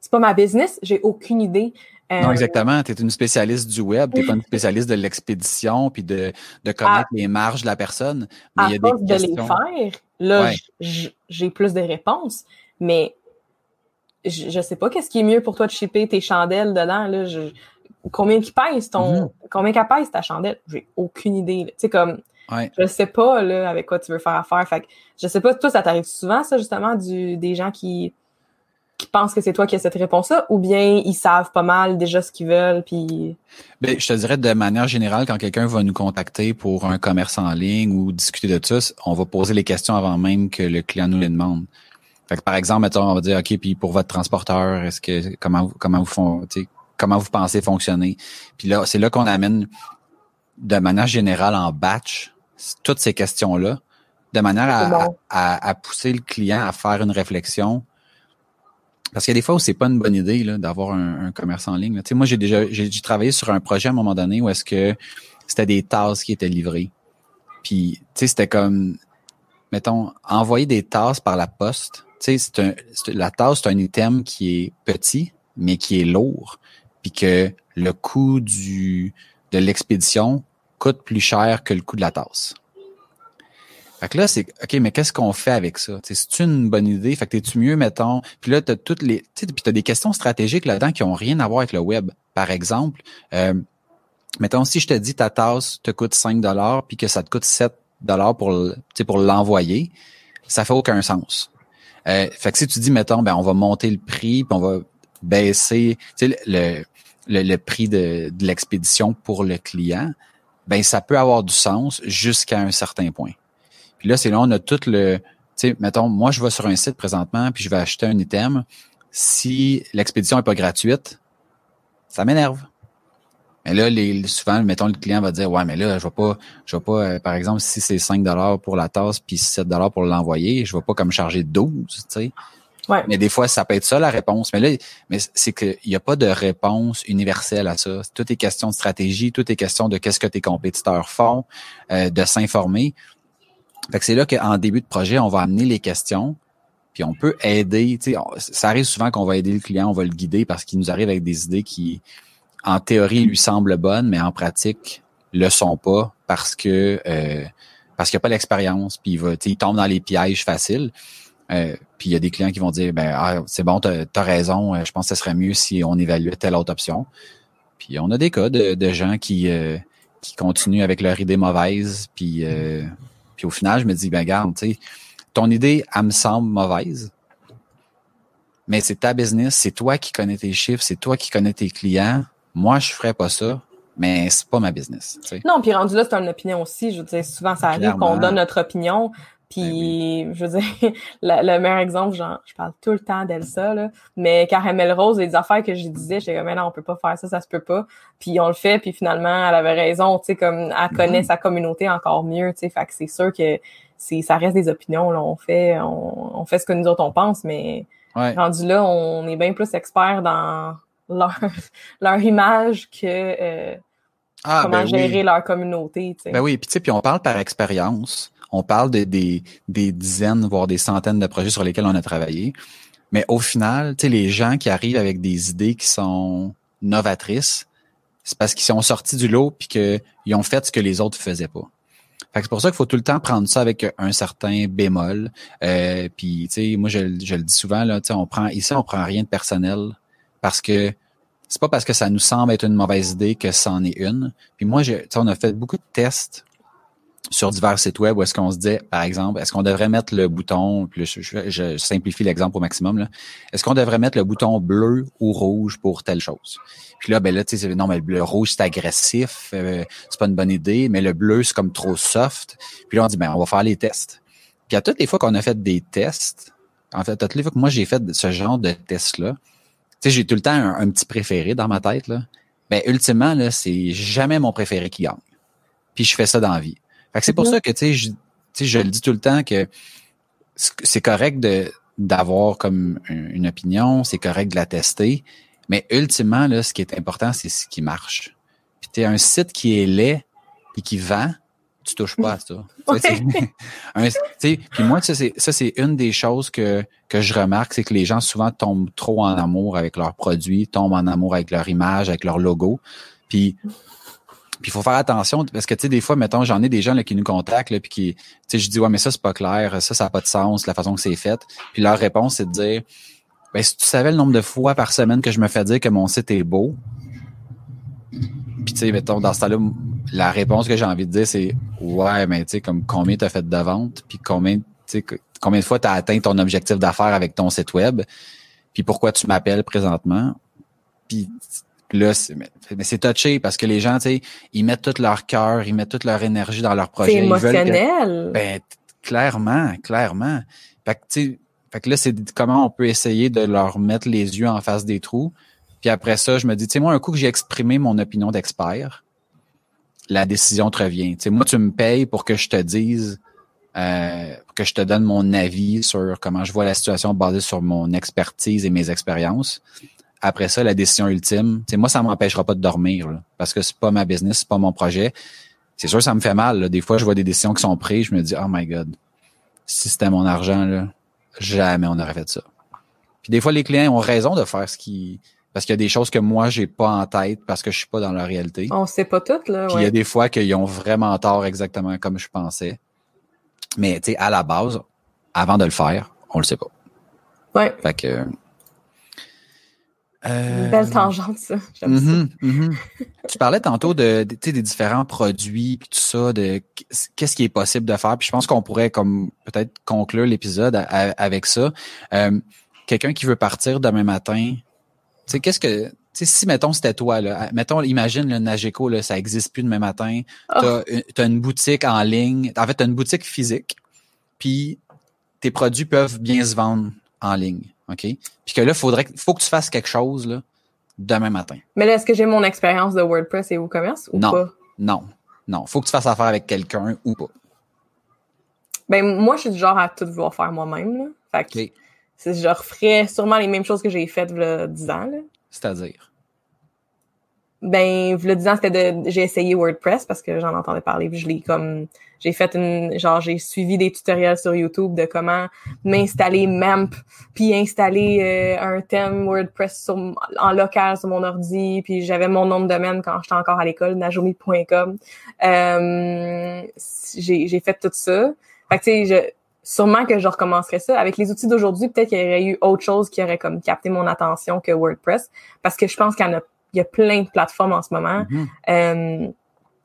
C'est pas ma business, j'ai aucune idée. non, euh, exactement. Tu es une spécialiste du web, tu n'es pas une spécialiste de l'expédition puis de, de connaître les marges de la personne. Mais à il y a des de les faire, là, j'ai plus de réponses, mais je, je sais pas qu'est-ce qui est mieux pour toi de shipper tes chandelles dedans. Là, combien qui pèse ton, mm-hmm. combien qu'elle pèse ta chandelle? J'ai aucune idée. Tu sais, comme, je sais pas là, avec quoi tu veux faire affaire. Fait que, je sais pas, toi, ça t'arrive souvent, ça, justement, du, des gens qui, qui pensent que c'est toi qui as cette réponse-là, ou bien ils savent pas mal déjà ce qu'ils veulent, puis... Ben, je te dirais de manière générale, quand quelqu'un va nous contacter pour un commerce en ligne ou discuter de ça, on va poser les questions avant même que le client nous les demande. Fait que, par exemple, mettons, on va dire, OK, puis pour votre transporteur, est-ce que comment comment vous font, comment vous pensez fonctionner? Puis là, c'est là qu'on amène de manière générale en batch toutes ces questions-là, de manière à, à, pousser le client à faire une réflexion Parce qu'il y a des fois où c'est pas une bonne idée d'avoir un, commerce en ligne. Tu sais, moi, j'ai déjà j'ai travaillé sur un projet à un moment donné où est-ce que c'était des tasses qui étaient livrées. Puis, tu sais, c'était comme, mettons, envoyer des tasses par la poste. Tu sais, la tasse, c'est un item qui est petit, mais qui est lourd. Puis que le coût du de l'expédition coûte plus cher que le coût de la tasse. Fait que là, c'est OK, mais qu'est-ce qu'on fait avec ça? C'est une bonne idée? Fait que t'es-tu mieux, mettons? Puis là, t'as toutes les. Puis t'as des questions stratégiques là-dedans qui ont rien à voir avec le web. Par exemple, euh, mettons, si je te dis ta tasse te coûte 5 puis que ça te coûte 7 pour, pour l'envoyer, ça fait aucun sens. Euh, fait que si tu dis, mettons, ben on va monter le prix, puis on va baisser le, le, le, prix de, de l'expédition pour le client, ben ça peut avoir du sens jusqu'à un certain point. Puis là, c'est là, on a tout le, tu sais, mettons, moi, je vais sur un site présentement, puis je vais acheter un item. Si l'expédition est pas gratuite, ça m'énerve. Mais là, les, souvent, mettons, le client va dire, ouais, mais là, je vais pas, je vais pas, euh, par exemple, si c'est 5 dollars pour la tasse puis 7 dollars pour l'envoyer, je vais pas comme charger 12, tu sais. Ouais. Mais des fois, ça peut être ça la réponse. Mais là, mais c'est qu'il n'y a pas de réponse universelle à ça. Tout est question de stratégie, tout est question de qu'est-ce que tes compétiteurs font, euh, de s'informer. Fait que c'est là qu'en début de projet, on va amener les questions, puis on peut aider. Ça arrive souvent qu'on va aider le client, on va le guider parce qu'il nous arrive avec des idées qui, en théorie, lui semblent bonnes, mais en pratique, le sont pas parce que euh, parce qu'il n'y a pas l'expérience, puis il va, il tombe dans les pièges faciles. Euh, puis il y a des clients qui vont dire ben ah, c'est bon, tu as, raison, euh, je pense que ce serait mieux si on évaluait telle autre option. Puis on a des cas de, gens qui, qui continuent avec leur idée mauvaise, puis puis au final, je me dis, ben garde, ton idée, elle me semble mauvaise, mais c'est ta business, c'est toi qui connais tes chiffres, c'est toi qui connais tes clients. Moi, je ferais pas ça, mais c'est pas ma business. Non, puis rendu là, c'est une opinion aussi. Je veux dire, souvent, ça arrive qu'on donne notre opinion, puis, ben je veux dire, <laughs> le, meilleur exemple, genre, je parle tout le temps d'Elsa, là, mais Caramel Rose, les affaires que je disais, j'étais comme, mais non, on peut pas faire ça, ça se peut pas. Puis on le fait, puis finalement, elle avait raison, tu sais, comme, elle mm-hmm. connaît sa communauté encore mieux, tu sais, fait que c'est sûr que c'est, ça reste des opinions, là, on fait, on, fait ce que nous autres on pense, mais rendu là, on est bien plus experts dans leur, <laughs> leur image que euh, ah, comment ben gérer leur communauté, tu sais. Ben oui, puis tu sais, puis on parle par expérience on parle de, des, des dizaines, voire des centaines de projets sur lesquels on a travaillé. Mais au final, tu sais, les gens qui arrivent avec des idées qui sont novatrices, c'est parce qu'ils sont sortis du lot puis qu'ils ont fait ce que les autres faisaient pas. c'est pour ça qu'il faut tout le temps prendre ça avec un certain bémol. Euh, puis tu sais, moi je, je, le dis souvent là, tu sais, on prend ici on prend rien de personnel parce que c'est pas parce que ça nous semble être une mauvaise idée que c'en est une. Puis moi, on a fait beaucoup de tests sur divers sites web où est-ce qu'on se dit, par exemple, est-ce qu'on devrait mettre le bouton, je, simplifie l'exemple au maximum, est-ce qu'on devrait mettre le bouton bleu ou rouge pour telle chose? Puis là, ben là, tu sais, non, mais le rouge, c'est agressif, euh, c'est pas une bonne idée, mais le bleu, c'est comme trop soft. Puis là, on dit, ben, on va faire les tests. Puis à toutes les fois qu'on a fait des tests, en fait, à toutes les fois que moi j'ai fait ce genre de tests-là, sais, j'ai tout le temps un, petit préféré dans ma tête, là. Ben, ultimement, là, c'est jamais mon préféré qui gagne. Puis je fais ça dans la vie c'est pour ça que, tu sais, je, je le dis tout le temps que c'est correct de d'avoir comme une opinion, c'est correct de la tester, mais ultimement, là, ce qui est important, c'est ce qui marche. Puis tu un site qui est laid et qui vend, tu touches pas à ça. <laughs> <laughs> puis moi, ça, c'est, une des choses que, que je remarque, c'est que les gens souvent tombent trop en amour avec leurs produits, tombent en amour avec leur image, avec leur logo. Puis puis il faut faire attention parce que tu sais des fois mettons j'en ai des gens là, qui nous contactent là, puis qui tu sais je dis ouais mais ça c'est pas clair, ça ça a pas de sens la façon que c'est fait. Puis leur réponse c'est de dire ben si tu savais le nombre de fois par semaine que je me fais dire que mon site est beau. Puis tu sais mettons dans ce temps-là la réponse que j'ai envie de dire c'est ouais mais tu sais comme combien tu as fait de ventes puis combien tu sais combien de fois tu as atteint ton objectif d'affaires avec ton site web puis pourquoi tu m'appelles présentement. Puis là, c'est, mais c'est touché parce que les gens, tu sais, ils mettent tout leur cœur, ils mettent toute leur énergie dans leur projet. C'est émotionnel. ben, clairement, clairement. Fait que, tu sais, fait que là, c'est comment on peut essayer de leur mettre les yeux en face des trous. Puis après ça, je me dis, tu sais, moi, un coup que j'ai exprimé mon opinion d'expert, la décision te revient. Tu sais, moi, tu me payes pour que je te dise euh, pour que je te donne mon avis sur comment je vois la situation basée sur mon expertise et mes expériences. Après ça, la décision ultime, moi, ça m'empêchera pas de dormir parce que c'est pas ma business, c'est pas mon projet. C'est sûr, ça me fait mal. Des fois, je vois des décisions qui sont prises, je me dis, oh my God, si c'était mon argent, là, jamais on aurait fait ça. Puis des fois, les clients ont raison de faire ce qui, parce qu'il y a des choses que moi j'ai pas en tête parce que je suis pas dans la réalité. On sait pas tout là. Puis il y a des fois qu'ils ont vraiment tort exactement comme je pensais. Mais tu sais à la base, avant de le faire, on le sait pas. Ouais. Fait que euh, belle tangente, ça. J'aime ça. Mm-hmm, mm-hmm. <laughs> tu parlais tantôt de, de des différents produits puis tout ça, de qu'est-ce qui est possible de faire. Puis je pense qu'on pourrait comme peut-être conclure l'épisode avec ça. Euh, Quelqu'un qui veut partir demain matin, sais, qu'est-ce que. Tu sais, si, mettons, c'était toi, là, mettons, imagine le Nageco, là, ça existe plus demain matin. Oh. Tu as, une boutique en ligne. En fait, tu as une boutique physique, puis tes produits peuvent bien se vendre en ligne. OK? Puis que là, faudrait, faut que tu fasses quelque chose là, demain matin. Mais là, est-ce que j'ai mon expérience de WordPress et WooCommerce ou non, pas? Non. Non. Faut que tu fasses affaire avec quelqu'un ou pas. Ben, moi, je suis du genre à tout vouloir faire moi-même. Là. Fait que je referais sûrement les mêmes choses que j'ai faites il 10 ans. C'est-à-dire? Ben, il 10 ans, c'était de, j'ai essayé WordPress parce que j'en entendais parler, puis je l'ai comme, j'ai fait une, genre, j'ai suivi des tutoriels sur YouTube de comment m'installer MAMP, puis installer euh, un thème WordPress en local sur mon ordi, puis j'avais mon nom de domaine quand j'étais encore à l'école, najomi.com. Euh, j'ai, j'ai fait tout ça. Fait que, tu sais, je, sûrement que je recommencerais ça. Avec les outils d'aujourd'hui, peut-être qu'il y aurait eu autre chose qui aurait comme capté mon attention que WordPress, parce que je pense qu'il y en a, il y a plein de plateformes en ce moment. Mm-hmm. euh,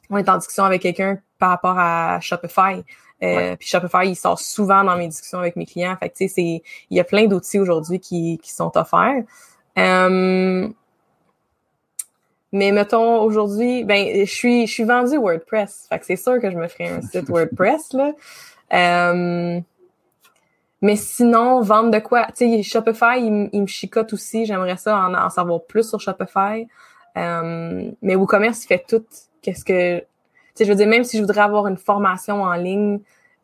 on est en discussion avec quelqu'un par rapport à Shopify. Euh, Puis Shopify, il sort souvent dans mes discussions avec mes clients. Fait tu sais, c'est, il y a plein d'outils aujourd'hui qui, qui sont offerts. Euh, mais mettons aujourd'hui, ben je suis je suis vendu WordPress. Fait que c'est sûr que je me ferai un site <laughs> WordPress là. Euh, mais sinon, vendre de quoi? Tu sais, Shopify, il, me chicote aussi. J'aimerais ça en, savoir plus sur Shopify. Euh, mais WooCommerce, il fait tout. Qu'est-ce que... Tu je veux dire, même si je voudrais avoir une formation en ligne,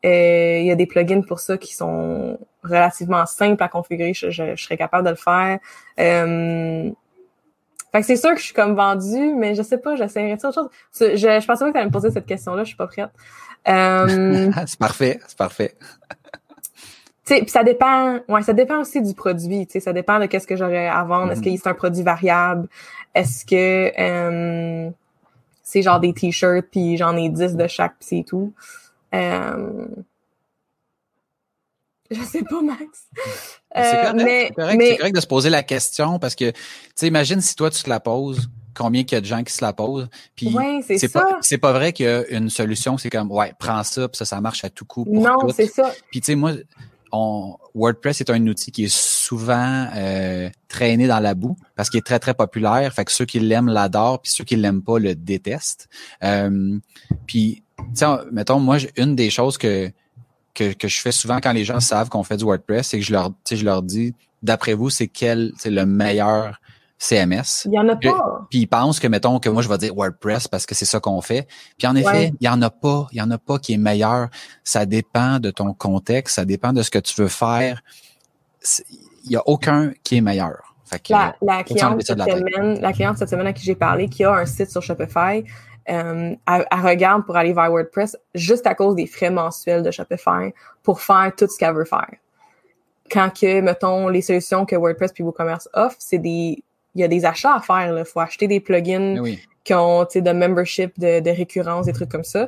euh, il y a des plugins pour ça qui sont relativement simples à configurer. Je, serais capable de le faire. Euh, fait que c'est sûr que je suis comme vendue, mais je sais pas, j'essaierai autre chose. Je, je pensais pas que tu allais me poser cette question-là, je suis pas prête. Euh, <laughs> c'est parfait, c'est parfait. Tu sais, ça dépend, ouais, ça dépend aussi du produit, ça dépend de qu'est-ce que j'aurais à vendre. Est-ce mm-hmm. que c'est un produit variable? Est-ce que euh, c'est genre des t-shirts puis j'en ai 10 de chaque puis c'est tout? Euh, <laughs> je sais pas, Max. c'est correct, mais, correct, correct de se poser la question parce que, tu sais, imagine si toi, tu te la poses, combien qu'il y a de gens qui se la posent. Puis c'est pas c'est pas vrai qu'il y a une solution, c'est comme ouais, prends ça, puis ça, ça marche à tout coup. Pour non, c'est ça. Puis tu sais, moi, on, WordPress est un outil qui est souvent euh, traîné dans la boue parce qu'il est très très populaire. Fait que ceux qui l'aiment l'adorent, puis ceux qui l'aiment pas le détestent. Euh, puis, tu mettons, moi, une des choses que, que que je fais souvent quand les gens savent qu'on fait du WordPress, c'est que je leur, je leur dis, d'après vous, c'est quel, c'est le meilleur CMS. Il y en a pas. Puis ils pensent que, mettons, que moi, je vais dire WordPress parce que c'est ça qu'on fait. Puis en effet, il y en a pas. Il y en a pas qui est meilleur. Ça dépend de ton contexte. Ça dépend de ce que tu veux faire. Il y a aucun qui est meilleur. la, la cliente cette semaine, la cliente cette semaine à qui j'ai parlé, qui a un site sur Shopify, euh, elle, regarde pour aller vers WordPress juste à cause des frais mensuels de Shopify pour faire tout ce qu'elle veut faire. Quand que, mettons, les solutions que WordPress puis WooCommerce offrent, c'est des il y a des achats à faire. Il faut acheter des plugins oui. qui ont de membership, de, de récurrence, des trucs comme ça.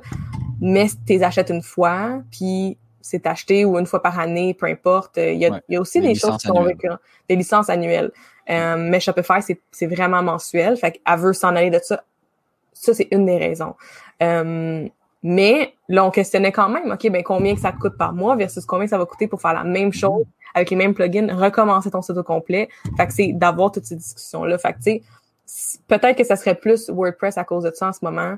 Mais tu les achètes une fois, puis c'est acheté ou une fois par année, peu importe. Il y a, il y a aussi des, choses qui sont récurrentes, des licences annuelles. Euh, mais Shopify, c'est vraiment mensuel. Fait qu'elle veut s'en aller de ça. Ça, c'est une des raisons. Euh, mais là, on questionnait quand même, OK, ben combien que ça te coûte par mois versus combien ça va coûter pour faire la même chose avec les mêmes plugins, recommencer ton site au complet. Fait que c'est d'avoir toutes ces discussions-là. Fait que tu peut-être que ça serait plus WordPress à cause de ça en ce moment.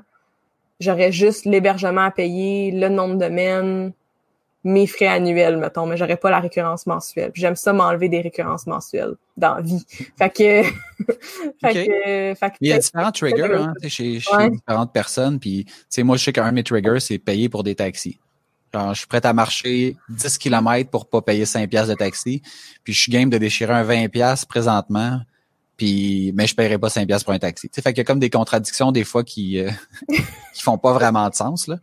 J'aurais juste l'hébergement à payer, le nom de domaine, mes frais annuels, mettons, mais j'aurais pas la récurrence mensuelle. J'aime ça m'enlever des récurrences mensuelles dans la vie. Fait que, <laughs> fait que, fait que Il y a différents triggers hein, chez, chez différentes personnes. Puis, tu moi, je sais qu'un de mes triggers, c'est payer pour des taxis. Genre, je suis prêt à marcher 10 km pour pas payer 5 pièces de taxi. Puis je suis game de déchirer un 20 pièces présentement. Puis, mais je paierai pas 5 pièces pour un taxi. sais fait qu'il y a comme des contradictions des fois qui euh, <laughs> qui font pas vraiment de sens là.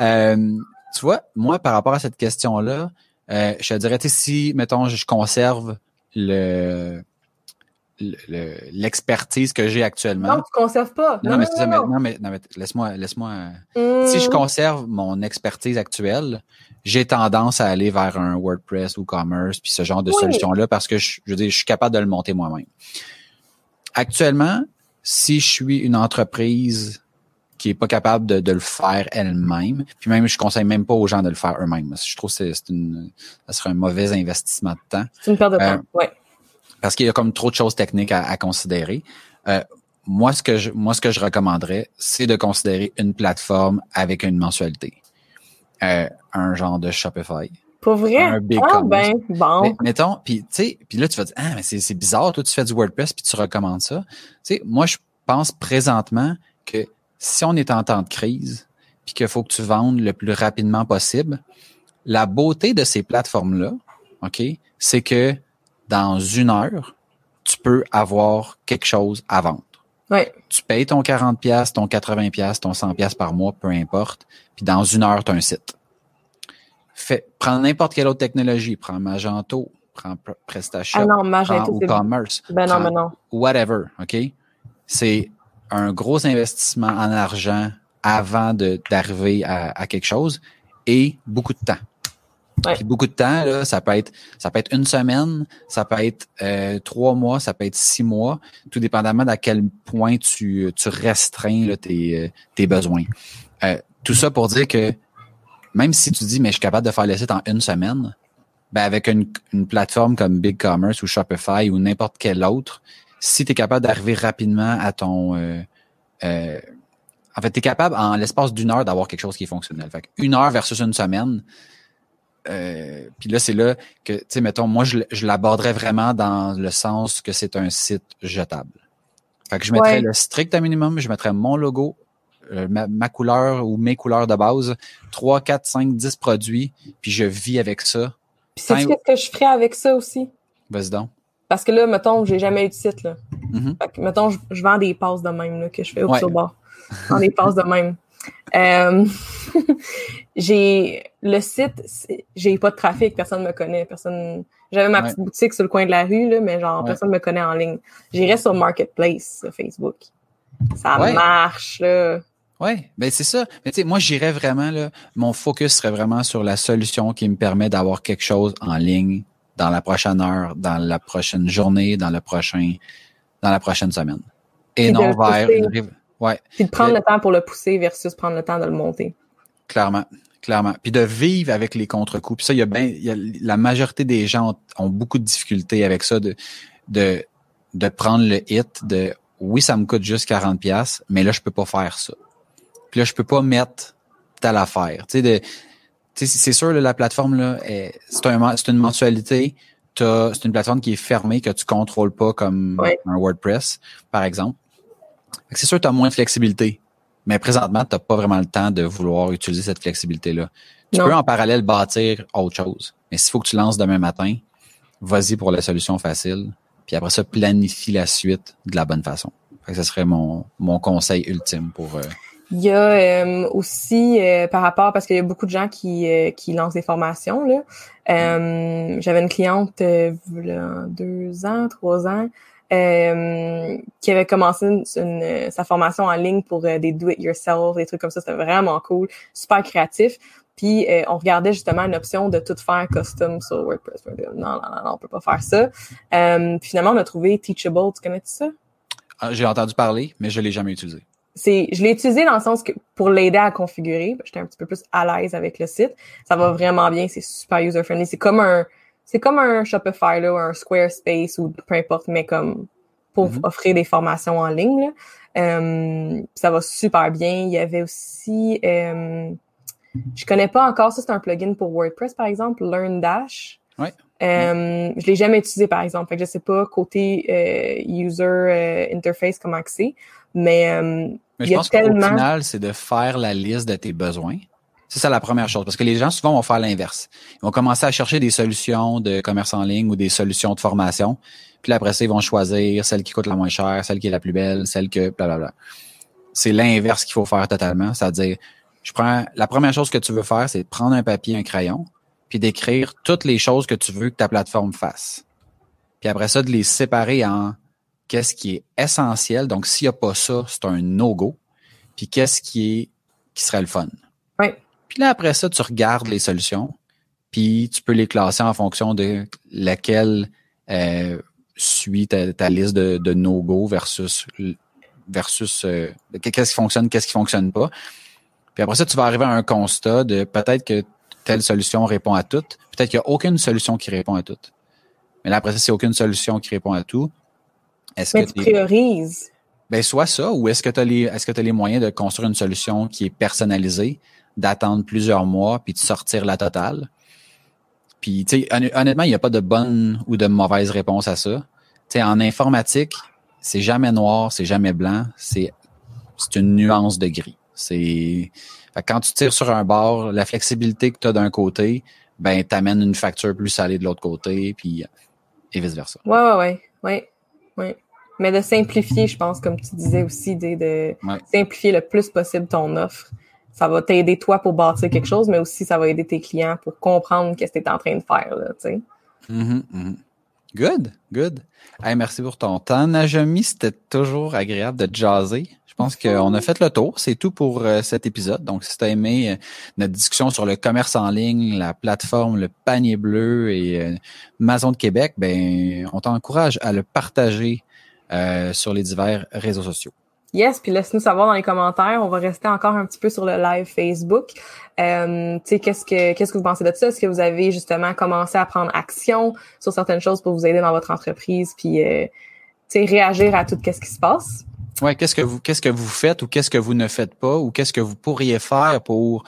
Euh, tu vois, moi par rapport à cette question-là, euh, je te dirais, si mettons je conserve le l'expertise que j'ai actuellement. Non, tu conserves pas. Non, mais c'est ça, mais, non, mais, laisse-moi, laisse-moi. Si je conserve mon expertise actuelle, j'ai tendance à aller vers un WordPress ou Commerce puis ce genre de solution-là parce que je, je veux dire, je suis capable de le monter moi-même. Actuellement, si je suis une entreprise qui est pas capable de, de le faire elle-même, puis même je conseille même pas aux gens de le faire eux-mêmes. Je trouve que c'est une, ça serait un mauvais investissement de temps. C'est une perte de temps, euh, ouais parce qu'il y a comme trop de choses techniques à, considérer. Euh, moi, ce que je, moi, ce que je recommanderais, c'est de considérer une plateforme avec une mensualité. Euh, un genre de Shopify. Pour vrai? Un big ah, ben, bon. mettons, puis tu sais, puis là, tu vas dire, ah, mais c'est bizarre, toi, tu fais du WordPress puis tu recommandes ça. Tu sais, moi, je pense présentement que si on est en temps de crise, puis qu'il faut que tu vendes le plus rapidement possible, la beauté de ces plateformes-là, OK, c'est que dans une heure, tu peux avoir quelque chose à vendre. Ouais. Tu payes ton 40 pièces, ton 80 pièces, ton 100 pièces par mois, peu importe, puis dans une heure, tu as un site. Fais, prends n'importe quelle autre technologie, prends Magento, prends PrestaShop, ah non, Magento, prends WooCommerce, ben non, ben non. whatever, OK? C'est un gros investissement en argent avant d'arriver à, à quelque chose et beaucoup de temps. Puis beaucoup de temps, là, ça peut être ça peut être une semaine, ça peut être euh, trois mois, ça peut être six mois, tout dépendamment d'à quel point tu, tu restreins là, tes, euh, tes besoins. Euh, tout ça pour dire que même si tu dis mais je suis capable de faire le site en une semaine, ben avec une, une plateforme comme BigCommerce ou Shopify ou n'importe quelle autre, si tu es capable d'arriver rapidement à ton euh, en fait, tu es capable en l'espace d'une heure d'avoir quelque chose qui est fonctionnel. Fait une heure versus une semaine, euh, puis là, c'est là que, tu sais, mettons, moi, je, je l'aborderais vraiment dans le sens que c'est un site jetable. Fait que je mettrais le strict minimum, je mettrais mon logo, euh, ma, couleur ou mes couleurs de base, 3, 4, 5, 10 produits, puis je vis avec ça. Puis c'est ce que je ferais avec ça aussi? Vas-y donc. Parce que là, mettons, j'ai jamais eu de site, là. Mm-hmm. Fait que, mettons, je, vends des passes de même, là, que je fais au ouais. bas. Je des passes de même. Euh, <laughs> j'ai le site, j'ai pas de trafic, personne me connaît, personne. J'avais ma petite boutique sur le coin de la rue là, mais genre personne me connaît en ligne. J'irais sur Marketplace sur Facebook. Ça marche là. Ouais, ben c'est ça. Mais tu sais, moi j'irais vraiment là, mon focus serait vraiment sur la solution qui me permet d'avoir quelque chose en ligne dans la prochaine heure, dans la prochaine journée, dans le prochain, dans la prochaine semaine. Et non vers Ouais. Puis de prendre le temps pour le pousser versus prendre le temps de le monter. Clairement. Clairement. Puis de vivre avec les contre-coups. Puis ça, il y a bien, il y a, la majorité des gens ont, beaucoup de difficultés avec ça, de, de, de prendre le hit de oui, ça me coûte juste 40 pièces, mais là, je peux pas faire ça. Puis là, je peux pas mettre telle affaire. Tu sais, de, c'est sûr, la plateforme, là, c'est un, une mensualité. C'est une plateforme qui est fermée, que tu contrôles pas comme un WordPress, par exemple. C'est sûr tu as moins de flexibilité, mais présentement, tu n'as pas vraiment le temps de vouloir utiliser cette flexibilité-là. Tu peux en parallèle bâtir autre chose. Mais s'il faut que tu lances demain matin, vas-y pour la solution facile. Puis après ça, planifie la suite de la bonne façon. Ce serait mon, mon conseil ultime pour. Euh, il y a euh, aussi euh, par rapport parce qu'il y a beaucoup de gens qui, qui lancent des formations là. J'avais une cliente là, deux ans, trois ans euh, qui avait commencé une, sa formation en ligne pour euh, des do-it-yourself, des trucs comme ça. C'était vraiment cool, super créatif. Puis euh, on regardait justement une option de tout faire custom sur WordPress. Non, non, non, non on peut pas faire ça. finalement, on a trouvé Teachable. Tu connais ça? Ah, j'ai entendu parler, mais je l'ai jamais utilisé. C'est, je l'ai utilisé dans le sens que pour l'aider à configurer, j'étais un petit peu plus à l'aise avec le site. Ça va vraiment bien, c'est super user friendly. C'est comme un, c'est comme un Shopify là, ou un Squarespace ou peu importe, mais comme pour mm-hmm. offrir des formations en ligne. Là. Euh, ça va super bien. Il y avait aussi, euh, je connais pas encore, ça c'est un plugin pour WordPress par exemple, LearnDash. Ouais. Euh, Je l'ai jamais utilisé par exemple, fait que je sais pas côté euh, user euh, interface comment c'est, mais, mais je pense qu'au final c'est de faire la liste de tes besoins C'est ça la première chose. Parce que les gens, souvent, vont faire l'inverse. Ils vont commencer à chercher des solutions de commerce en ligne ou des solutions de formation. Puis là, après ça, ils vont choisir celle qui coûte la moins chère, celle qui est la plus belle, celle que blablabla. C'est l'inverse qu'il faut faire totalement. C'est-à-dire, je prends la première chose que tu veux faire, c'est prendre un papier, un crayon, puis d'écrire toutes les choses que tu veux que ta plateforme fasse. Puis après ça, de les séparer en qu'est-ce qui est essentiel. Donc, s'il n'y a pas ça, c'est un no-go. Puis qu'est-ce qui est qui serait le fun. Oui. Puis là, après ça, tu regardes les solutions, puis tu peux les classer en fonction de laquelle euh, suit ta, liste de, de no-go versus versus euh, qu'est-ce qui fonctionne, qu'est-ce qui fonctionne pas. Puis après ça, tu vas arriver à un constat de peut-être que telle solution répond à toutes, peut-être qu'il n'y a aucune solution qui répond à toutes. Mais là, après ça, c'est aucune solution qui répond à tout. Est-ce que tu priorises? Ben, soit ça, ou est-ce que tu as les, est-ce que tu as les moyens de construire une solution qui est personnalisée, d'attendre plusieurs mois, puis de sortir la totale? Puis, tu sais, honnêtement, il n'y a pas de bonne ou de mauvaise réponse à ça. Tu sais, en informatique, c'est jamais noir, c'est jamais blanc, c'est, c'est une nuance de gris. C'est, quand tu tires sur un bord, la flexibilité que tu as d'un côté, ben, t'amènes une facture plus salée de l'autre côté, puis, et vice versa. Ouais, ouais, ouais, ouais, ouais. Mais de simplifier, je pense, comme tu disais aussi, de, de simplifier le plus possible ton offre. Ça va t'aider toi pour bâtir quelque chose, mais aussi ça va aider tes clients pour comprendre qu'est-ce que tu es en train de faire, là, tu sais. Mm-hmm, mm-hmm. Good, good. Hey, merci pour ton temps, Najami. C'était toujours agréable de jaser. Je pense qu'on a fait le tour. C'est tout pour euh, cet épisode. Donc, si tu as aimé euh, notre discussion sur le commerce en ligne, la plateforme, le panier bleu et euh, Maison de Québec, ben, on t'encourage à le partager euh, sur les divers réseaux sociaux. Yes, puis laisse-nous savoir dans les commentaires. On va rester encore un petit peu sur le live Facebook. Euh, tu sais, qu'est-ce que qu'est-ce que vous pensez de ça? Est-ce que vous avez justement commencé à prendre action sur certaines choses pour vous aider dans votre entreprise, puis euh, tu sais réagir à tout qu'est-ce qui se passe? Ouais, qu'est-ce que vous qu'est-ce que vous faites ou qu'est-ce que vous ne faites pas ou qu'est-ce que vous pourriez faire pour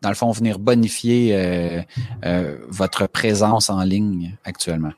dans le fond venir bonifier euh, euh votre présence en ligne actuellement?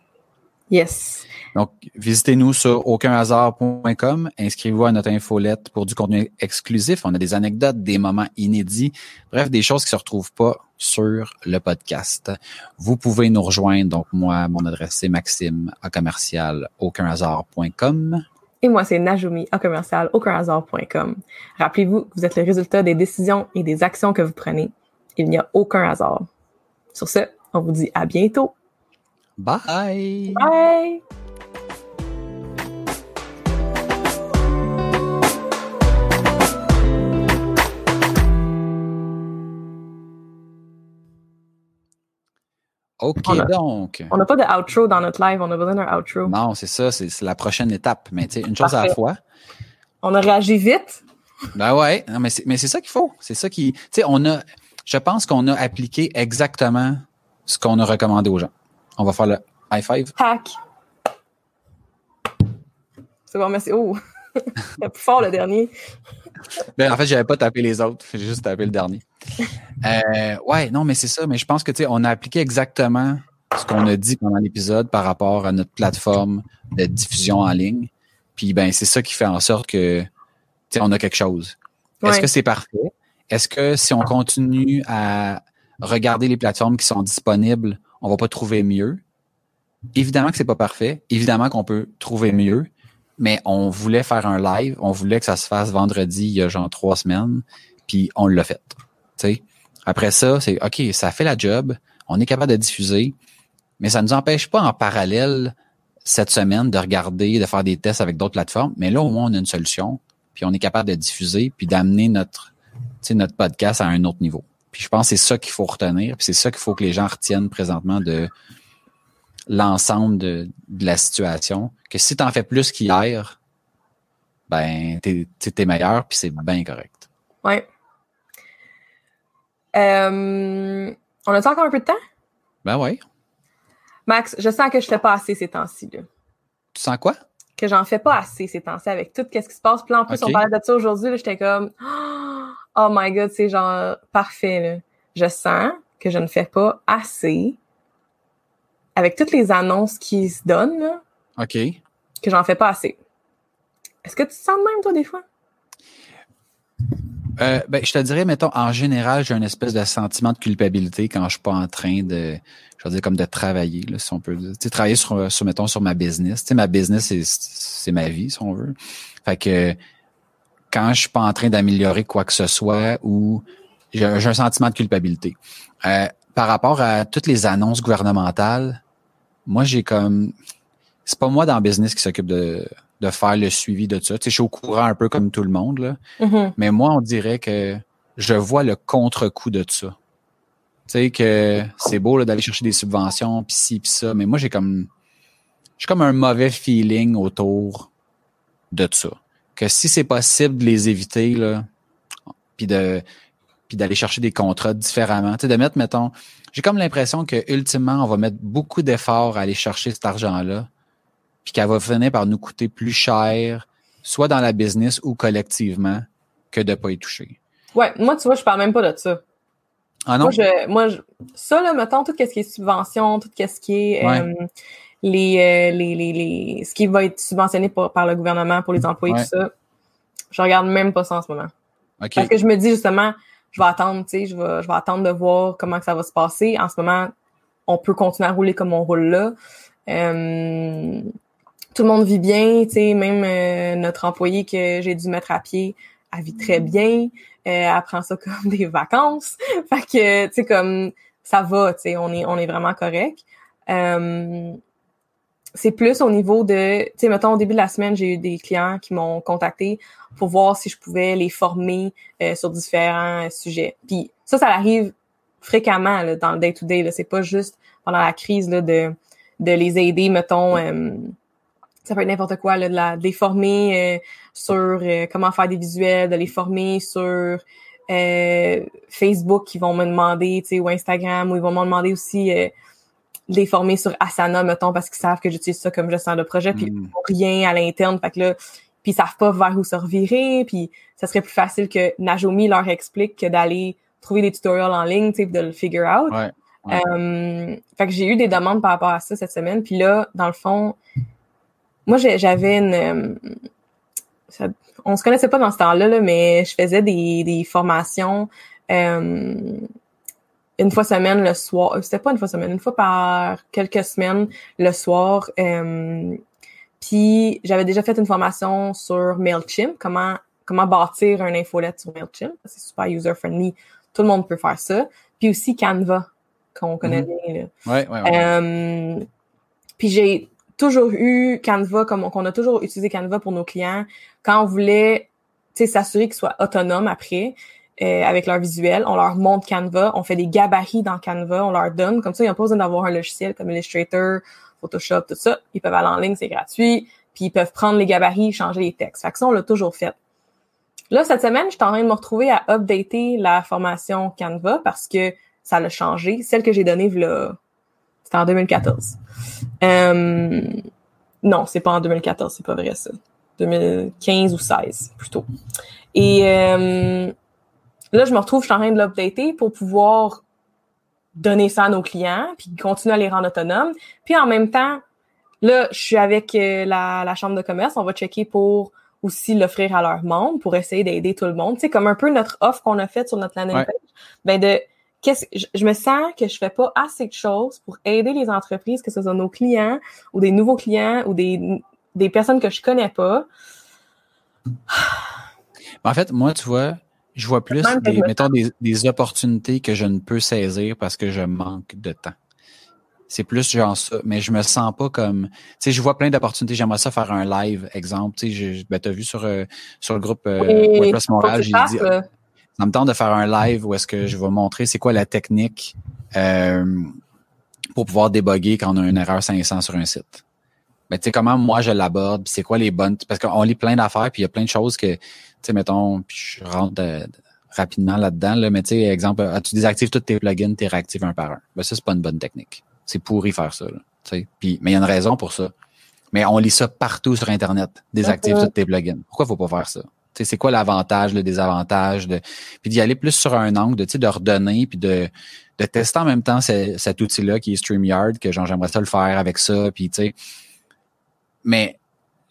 Yes. Donc, visitez-nous sur aucunhasard.com, inscrivez-vous à notre infolette pour du contenu exclusif. On a des anecdotes, des moments inédits, bref, des choses qui se retrouvent pas sur le podcast. Vous pouvez nous rejoindre. Donc, moi, mon adresse c'est maxime à commercial aucunhasard.com. Et moi, c'est Najumi à commercial aucunhasard.com. Rappelez-vous, vous êtes le résultat des décisions et des actions que vous prenez. Il n'y a aucun hasard. Sur ce, on vous dit à bientôt. Bye. Bye. OK, donc. On n'a pas de outro dans notre live, on a besoin d'un outro. Non, c'est ça, c'est la prochaine étape. Mais tu sais, une chose à la fois. On a réagi vite. Ben ouais, mais c'est ça qu'il faut. C'est ça qui. Tu sais, on a. Je pense qu'on a appliqué exactement ce qu'on a recommandé aux gens. On va faire le high five. Hack. C'est bon, merci. Oh! <laughs> C'est plus fort le dernier. Ben, en fait, j'avais pas tapé les autres, j'ai juste tapé le dernier. Euh, ouais, non, mais c'est ça. Mais je pense que tu sais, on a appliqué exactement ce qu'on a dit pendant l'épisode par rapport à notre plateforme de diffusion en ligne. Puis ben, c'est ça qui fait en sorte que tu sais, on a quelque chose. Est-ce que c'est parfait? Est-ce que si on continue à regarder les plateformes qui sont disponibles, on va pas trouver mieux? Évidemment que c'est pas parfait. Évidemment qu'on peut trouver mieux mais on voulait faire un live, on voulait que ça se fasse vendredi il y a genre trois semaines, puis on l'a fait. sais? Après ça, c'est OK, ça fait la job, on est capable de diffuser, mais ça ne nous empêche pas en parallèle cette semaine de regarder, de faire des tests avec d'autres plateformes, mais là au moins on a une solution, puis on est capable de diffuser, puis d'amener notre, notre podcast à un autre niveau. Puis je pense que c'est ça qu'il faut retenir, puis c'est ça qu'il faut que les gens retiennent présentement de l'ensemble de, la situation, que si tu en fais plus qu'hier, ben, t'es es meilleur, puis c'est bien correct. Ouais. Euh, on a encore un peu de temps? Ben oui. Max, je sens que je fais pas assez ces temps-ci. Tu sens quoi? Que j'en fais pas assez ces temps-ci avec tout ce qui se passe. Puis en plus, on parlait de ça aujourd'hui. J'étais comme, oh my god, c'est genre parfait. Je sens que je ne fais pas assez avec toutes les annonces qui se donnent, là, OK. que j'en fais pas assez. Est-ce que tu te sens de même, toi, des fois? Euh, ben, je te dirais, mettons, en général, j'ai un espèce de sentiment de culpabilité quand je suis pas en train de, je veux dire, comme de travailler, là, si on peut dire. Tu sais, travailler sur, sur, mettons, sur ma business. Tu sais, ma business, c'est ma vie, si on veut. Fait que quand je suis pas en train d'améliorer quoi que ce soit ou j'ai un sentiment de culpabilité. Euh, par rapport à toutes les annonces gouvernementales, moi, j'ai comme... C'est pas moi dans le business qui s'occupe de, de faire le suivi de ça. Tu sais, je suis au courant un peu comme tout le monde, là. Mm-hmm. Mais moi, on dirait que je vois le contre-coup de ça. Tu sais, que c'est beau d'aller chercher des subventions, pis ci, pis ça. Mais moi, j'ai comme... J'ai comme un mauvais feeling autour de ça. Que si c'est possible de les éviter, là, puis de puis d'aller chercher des contrats différemment. Tu sais, de mettre, mettons, j'ai comme l'impression que ultimement, on va mettre beaucoup d'efforts à aller chercher cet argent-là, puis qu'elle va finir par nous coûter plus cher, soit dans la business ou collectivement, que de pas y toucher. Ouais, moi, tu vois, je parle même pas de ça. Ah non? Moi, je, moi je, ça, là, mettons, tout ce qui est subvention, tout ce qui est Ouais. euh, les, euh, les, les, les, ce qui va être subventionné par, par le gouvernement pour les employés, Ouais. tout ça, je regarde même pas ça en ce moment. OK. Parce que je me dis justement, je vais attendre, tu sais, je vais, je vais attendre de voir comment que ça va se passer. En ce moment, on peut continuer à rouler comme on roule là. Euh, tout le monde vit bien, tu sais, même euh, notre employé que j'ai dû mettre à pied, elle vit très bien. Euh, elle prend ça <laughs> comme des vacances. fait que, tu sais, comme ça va, tu sais, on est, on est vraiment correct. C'est plus au niveau de, tu sais, mettons, au début de la semaine, j'ai eu des clients qui m'ont contacté pour voir si je pouvais les former euh, sur différents euh, sujets. Puis ça, ça arrive fréquemment là, dans le day-to-day. là. C'est pas juste pendant la crise là, de, de les aider, mettons, euh, ça peut être n'importe quoi, là, de, la, de les former euh, sur euh, comment faire des visuels, de les former sur euh, Facebook qui vont me demander, tu sais, ou Instagram, ou ils vont me demander aussi euh, les former sur Asana, mettons, parce qu'ils savent que j'utilise ça comme gestion de projet, puis Mm. ils font rien à l'interne, fait que là, puis ils savent pas vers où se revirer, puis ça serait plus facile que Najomi leur explique que d'aller trouver des tutoriels en ligne, tu sais, de le figure out. Ouais. Ouais. Euh, fait que j'ai eu des demandes par rapport à ça cette semaine. Puis là, dans le fond, moi, j'avais une... euh, ça- on se connaissait pas dans ce temps-là, là, mais je faisais des, des formations euh, une fois semaine le soir. euh, C'était pas une fois semaine, une fois par quelques semaines le soir. Euh, puis j'avais déjà fait une formation sur Mailchimp, comment comment bâtir un infolette sur Mailchimp. C'est super user-friendly. Tout le monde peut faire ça. Puis aussi Canva, qu'on connaît Mhm. bien. Là. Ouais, ouais, ouais. Euh, puis j'ai toujours eu Canva, comme qu'on a toujours utilisé Canva pour nos clients, quand on voulait s'assurer qu'ils soient autonomes après euh, avec leur visuel, on leur montre Canva, on fait des gabarits dans Canva, on leur donne, comme ça, ils n'ont pas besoin d'avoir un logiciel comme Illustrator, Photoshop, tout ça. Ils peuvent aller en ligne, c'est gratuit, puis ils peuvent prendre les gabarits, changer les textes. Fait que ça, on l'a toujours fait. Là, cette semaine, je suis en train de me retrouver à updater la formation Canva parce que ça l'a changé. Celle que j'ai donnée, c'était en 2014. Euh, non, c'est pas en 2014, c'est pas vrai ça. 2015 ou 16 plutôt. Et euh, là, je me retrouve, je suis en train de l'updater pour pouvoir donner ça à nos clients, puis continuer à les rendre autonomes. Puis en même temps, là, je suis avec euh, la, la chambre de commerce, on va checker pour aussi l'offrir à leur monde, pour essayer d'aider tout le monde. Tu sais, comme un peu notre offre qu'on a faite sur notre landing Ouais. page. Ben de qu'est-ce je, je me sens que je fais pas assez de choses pour aider les entreprises, que ce soit nos clients ou des nouveaux clients ou des, des personnes que je connais pas. En fait, moi, tu vois, je vois plus des, me mettons, des, des opportunités que je ne peux saisir parce que je manque de temps. C'est plus genre ça, mais je me sens pas comme, tu sais, je vois plein d'opportunités. J'aimerais ça faire un live, exemple. Tu sais, ben, t'as vu sur euh, sur le groupe euh, WordPress Montréal, j'ai dit, là. ça me tente de faire un live où est-ce que je vais montrer c'est quoi la technique euh, pour pouvoir déboguer quand on a une erreur 500 sur un site. Mais tu sais comment moi je l'aborde, c'est quoi les bonnes parce qu'on lit plein d'affaires, puis il y a plein de choses que sais mettons, puis je rentre de- de- rapidement là-dedans là, mais tu sais exemple, tu désactives tous tes plugins, tu les réactives un par un? Ben ça c'est pas une bonne technique. C'est pourri faire ça là, tu sais. Puis mais il y a une raison pour ça. Mais on lit ça partout sur internet, désactive tous tes plugins. Pourquoi faut pas faire ça? Tu sais, c'est quoi l'avantage, le désavantage de puis d'y aller plus sur un angle de tu sais de redonner puis de de tester en même temps ce- cet outil-là qui est StreamYard que genre j'aimerais ça le faire avec ça puis tu sais mais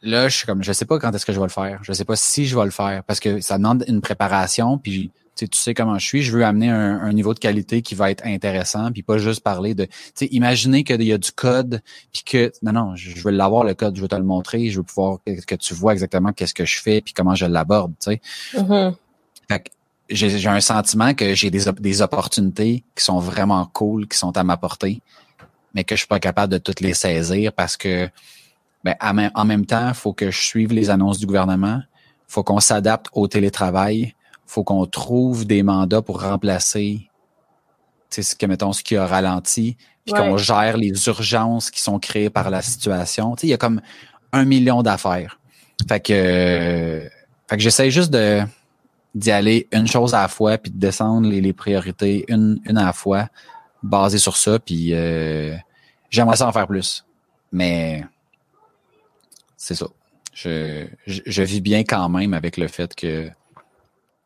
là, je suis comme, je sais pas quand est-ce que je vais le faire. Je sais pas si je vais le faire parce que ça demande une préparation. Puis, tu sais comment je suis. Je veux amener un, niveau de qualité qui va être intéressant, puis pas juste parler de, tu sais, imaginer qu'il y a du code, puis que, non, non, je veux l'avoir le code, je veux te le montrer, je veux pouvoir que, tu vois exactement qu'est-ce que je fais, puis comment je l'aborde, tu sais. Mm-hmm. Fait que j'ai un sentiment que j'ai des, des opportunités qui sont vraiment cool, qui sont à ma portée, mais que je suis pas capable de toutes les saisir parce que ben, en même temps, il faut que je suive les annonces du gouvernement, faut qu'on s'adapte au télétravail, faut qu'on trouve des mandats pour remplacer ce que mettons ce qui a ralenti, puis qu'on gère les urgences qui sont créées par la situation. Il y a comme un million d'affaires. Fait que, fait que j'essaie juste de d'y aller une chose à la fois, puis de descendre les, priorités une, une à la fois, basé sur ça, puis euh, j'aimerais ça en faire plus. Mais c'est ça. Je, je, vis bien quand même avec le fait que.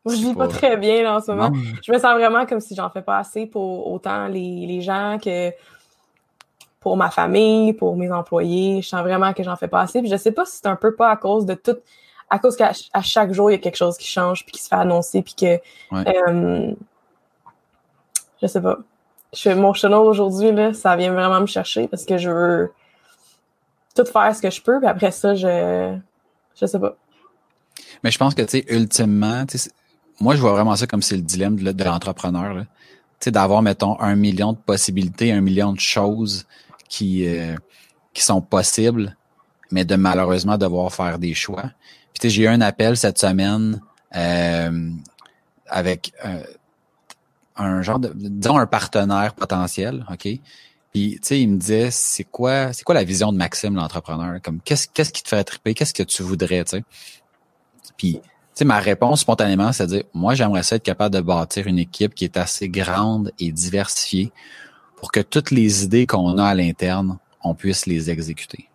je vis pas, très bien là, en ce moment. Je me sens vraiment comme si j'en fais pas assez pour autant les, les gens que pour ma famille, pour mes employés. Je sens vraiment que j'en fais pas assez. Puis je sais pas si c'est un peu pas à cause de tout, à cause qu'à chaque jour il y a quelque chose qui change puis qui se fait annoncer puis que euh, je sais pas. Je, mon channel aujourd'hui là, ça vient vraiment me chercher parce que je veux tout faire ce que je peux, puis après ça, je je sais pas. Mais je pense que, tu sais, ultimement, moi, je vois vraiment ça comme c'est le dilemme de, l'entrepreneur. Tu sais, d'avoir, mettons, un million de possibilités, un million de choses qui, euh, qui sont possibles, mais de malheureusement devoir faire des choix. Puis, tu sais, j'ai eu un appel cette semaine euh, avec euh, un genre de, disons, un partenaire potentiel, OK? Puis, tu sais, il me disait, c'est quoi, c'est quoi la vision de Maxime, l'entrepreneur? Comme, qu'est-ce, qu'est-ce qui te ferait triper? Qu'est-ce que tu voudrais, tu sais? Puis, tu sais, ma réponse spontanément, c'est de dire, moi, j'aimerais ça être capable de bâtir une équipe qui est assez grande et diversifiée pour que toutes les idées qu'on a à l'interne, on puisse les exécuter.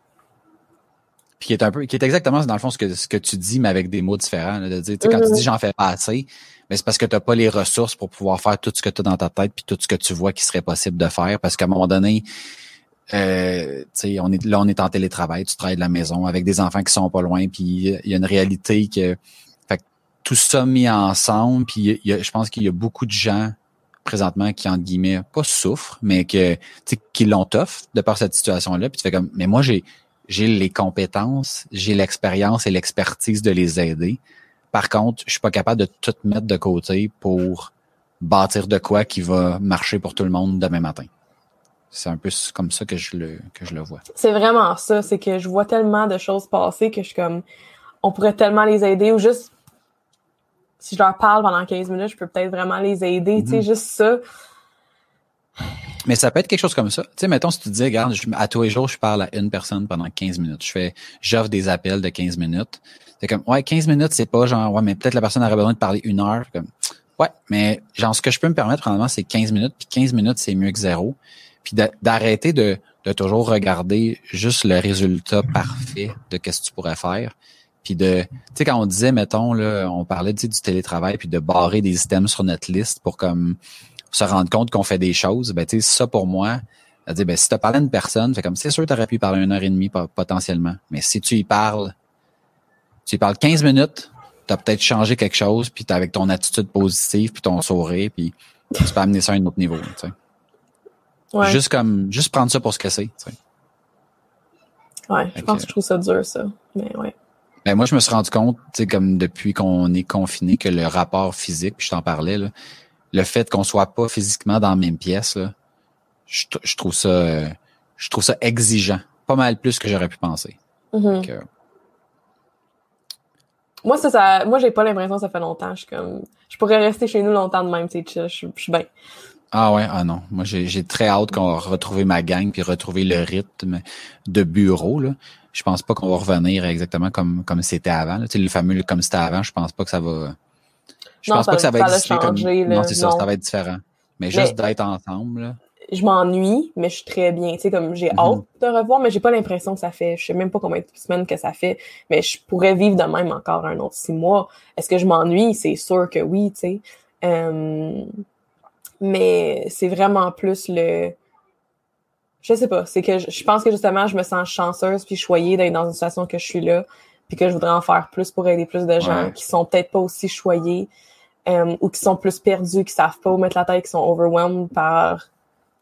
Puis qui est un peu, qui est exactement dans le fond ce que ce que tu dis, mais avec des mots différents. de dire, quand tu dis j'en fais pas assez, mais c'est parce que tu n'as pas les ressources pour pouvoir faire tout ce que tu as dans ta tête puis tout ce que tu vois qui serait possible de faire. Parce qu'à un moment donné, euh, on est là, on est en télétravail, tu travailles de la maison avec des enfants qui sont pas loin, puis il y a une réalité que, fait, tout ça mis ensemble, puis je pense qu'il y a beaucoup de gens présentement qui entre guillemets pas souffrent, mais que qui l'ont tough de par cette situation-là. Puis tu fais comme, mais moi j'ai j'ai les compétences, j'ai l'expérience et l'expertise de les aider. Par contre, je suis pas capable de tout mettre de côté pour bâtir de quoi qui va marcher pour tout le monde demain matin. C'est un peu comme ça que je le, que je le vois. C'est vraiment ça. C'est que je vois tellement de choses passer que je suis comme, on pourrait tellement les aider ou juste, si je leur parle pendant 15 minutes, je peux peut-être vraiment les aider. Tu sais, mhm. juste ça. Mais ça peut être quelque chose comme ça. Tu sais, mettons, si tu dis, regarde, à tous les jours, je parle à une personne pendant 15 minutes. Je fais, j'offre des appels de 15 minutes. C'est comme, ouais, 15 minutes, c'est pas genre, ouais, mais peut-être la personne aurait besoin de parler une heure. Comme, ouais, mais genre, ce que je peux me permettre, probablement, c'est 15 minutes, puis 15 minutes, c'est mieux que zéro. Puis d'arrêter de, de toujours regarder juste le résultat parfait de qu'est-ce que tu pourrais faire. Puis de, tu sais, quand on disait, mettons, là, on parlait du télétravail, puis de barrer des items sur notre liste pour comme se rendre compte qu'on fait des choses, ben, tu sais, ça pour moi, dire, ben, si tu parlé à une personne, c'est comme, c'est sûr, tu aurais pu parler une heure et demie potentiellement. Mais si tu y parles tu y parles 15 minutes, tu as peut-être changé quelque chose, puis avec ton attitude positive, puis ton sourire, puis tu peux amener ça à un autre niveau. Tu sais. Juste comme juste prendre ça pour ce que c'est. Tu sais. Ouais, je pense que je trouve ça dur, ça. Mais ouais. Ben moi, je me suis rendu compte, tu sais, comme depuis qu'on est confiné, que le rapport physique, puis je t'en parlais, là, le fait qu'on soit pas physiquement dans la même pièce, là, je, je trouve ça je trouve ça exigeant. Pas mal plus que j'aurais pu penser. Mm-hmm. Moi, ça, ça moi, j'ai pas l'impression que ça fait longtemps. Je suis comme, je pourrais rester chez nous longtemps de même, tu sais, je, suis bien. Ah ouais, ah non. Moi, j'ai très hâte qu'on va retrouver ma gang puis retrouver le rythme de bureau, là. Je pense pas qu'on va revenir exactement comme, comme c'était avant, Tu sais, le fameux comme c'était avant, je pense pas que ça va, je pense pas que ça va exister comme, non, c'est ça, ça va être différent. Mais, juste d'être ensemble, là je m'ennuie, mais je suis très bien. Tu sais, comme j'ai mhm. hâte de revoir, mais j'ai pas l'impression que ça fait. Je sais même pas combien de semaines que ça fait, mais je pourrais vivre de même encore un autre six mois. Est-ce que je m'ennuie? C'est sûr que oui, tu sais. Euh, mais c'est vraiment plus le. je sais pas, c'est que je, je pense que justement, je me sens chanceuse puis choyée d'être dans une situation que je suis là, puis que je voudrais en faire plus pour aider plus de gens Ouais. qui sont peut-être pas aussi choyés euh, ou qui sont plus perdus, qui savent pas où mettre la tête, qui sont overwhelmed par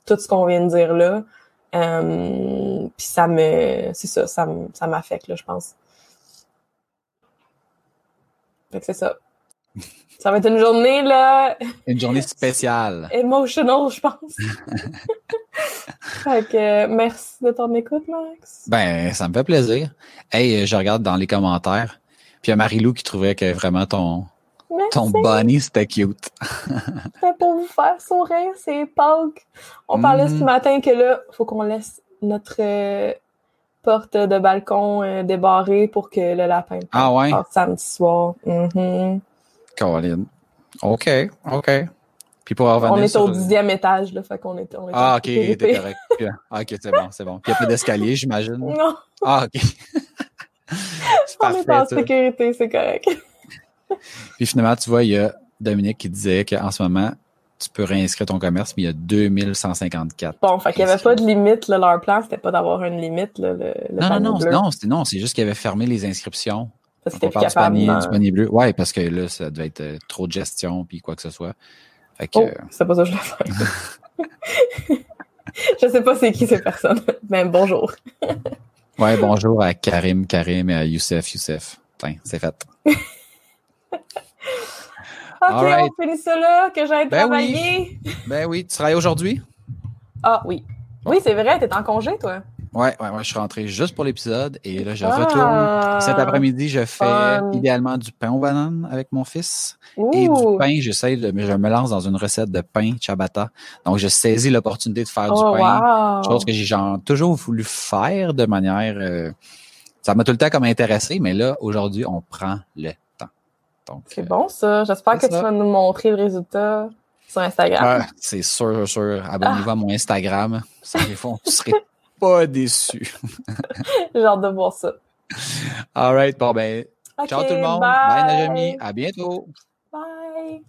tout ce qu'on vient de dire là. Euh, puis ça me, c'est ça, ça ça m'affecte là, je pense. Fait que c'est ça. <laughs> Ça va être une journée là Une journée <laughs> spéciale. emotional, je pense. <laughs> fait que euh, merci de ton écoute, Max. Ben, ça me fait plaisir. Hey, je regarde dans les commentaires. Puis il y a Marie-Lou qui trouvait que vraiment ton, Merci. ton bunny, c'était cute. <laughs> C'était pour vous faire sourire, c'est Pâques. On parlait ce matin que là, faut qu'on laisse notre euh, porte de balcon euh, débarrée pour que le lapin Ah ouais? samedi soir. Colin. OK, OK. Puis pour revenir On est sur... au dixième étage, là, fait qu'on est, on est Ah, OK, t'es correct. Ah, <laughs> OK, c'est bon, c'est bon. Puis il y a pas d'escalier, j'imagine. Non, Ah, OK. <laughs> on est en ça. sécurité, c'est correct. Puis finalement, tu vois, il y a Dominique qui disait qu'en ce moment, tu peux réinscrire ton commerce, mais il y a 2154. Bon, fait qu'il n'y avait pas de limite, là, leur plan, c'était pas d'avoir une limite, là, le, le Non, non, non, non, c'est non, c'est juste qu'il avait fermé les inscriptions. Parce que parle du capable. panier, dans- du panier bleu. Ouais, parce que là, ça devait être euh, trop de gestion puis quoi que ce soit. Fait que, Oh, euh, c'est pas ça que je voulais faire. <laughs> je sais pas c'est qui ces personnes, mais bonjour. ouais, bonjour à Karim, Karim et à Youssef, Youssef. Tiens, c'est fait. <laughs> <laughs> Ok, on finit ça là, que j'aille Ben travailler. Ben oui, tu travailles aujourd'hui? Ah oui. Oui, c'est vrai, t'es en congé, toi. Ouais, ouais, ouais, je suis rentré juste pour l'épisode et là, je Ah, retourne. Cet après-midi, je fais idéalement du pain aux bananes avec mon fils. Ouh. Et du pain, j'essaie de, je me lance dans une recette de pain ciabatta. Donc, je saisis l'opportunité de faire Oh, du pain. wow. Chose que j'ai genre toujours voulu faire de manière, euh, ça m'a tout le temps comme intéressé, mais là, aujourd'hui, on prend le C'est bon, ça. J'espère que tu vas nous montrer le résultat sur Instagram. ouais, c'est sûr, sûr. Abonnez-vous à mon Instagram. Ça, vous serez pas déçus. <laughs> J'ai hâte de voir ça. All right, bon ben, ciao tout le monde. Bye, Bye Najami. À bientôt. Bye.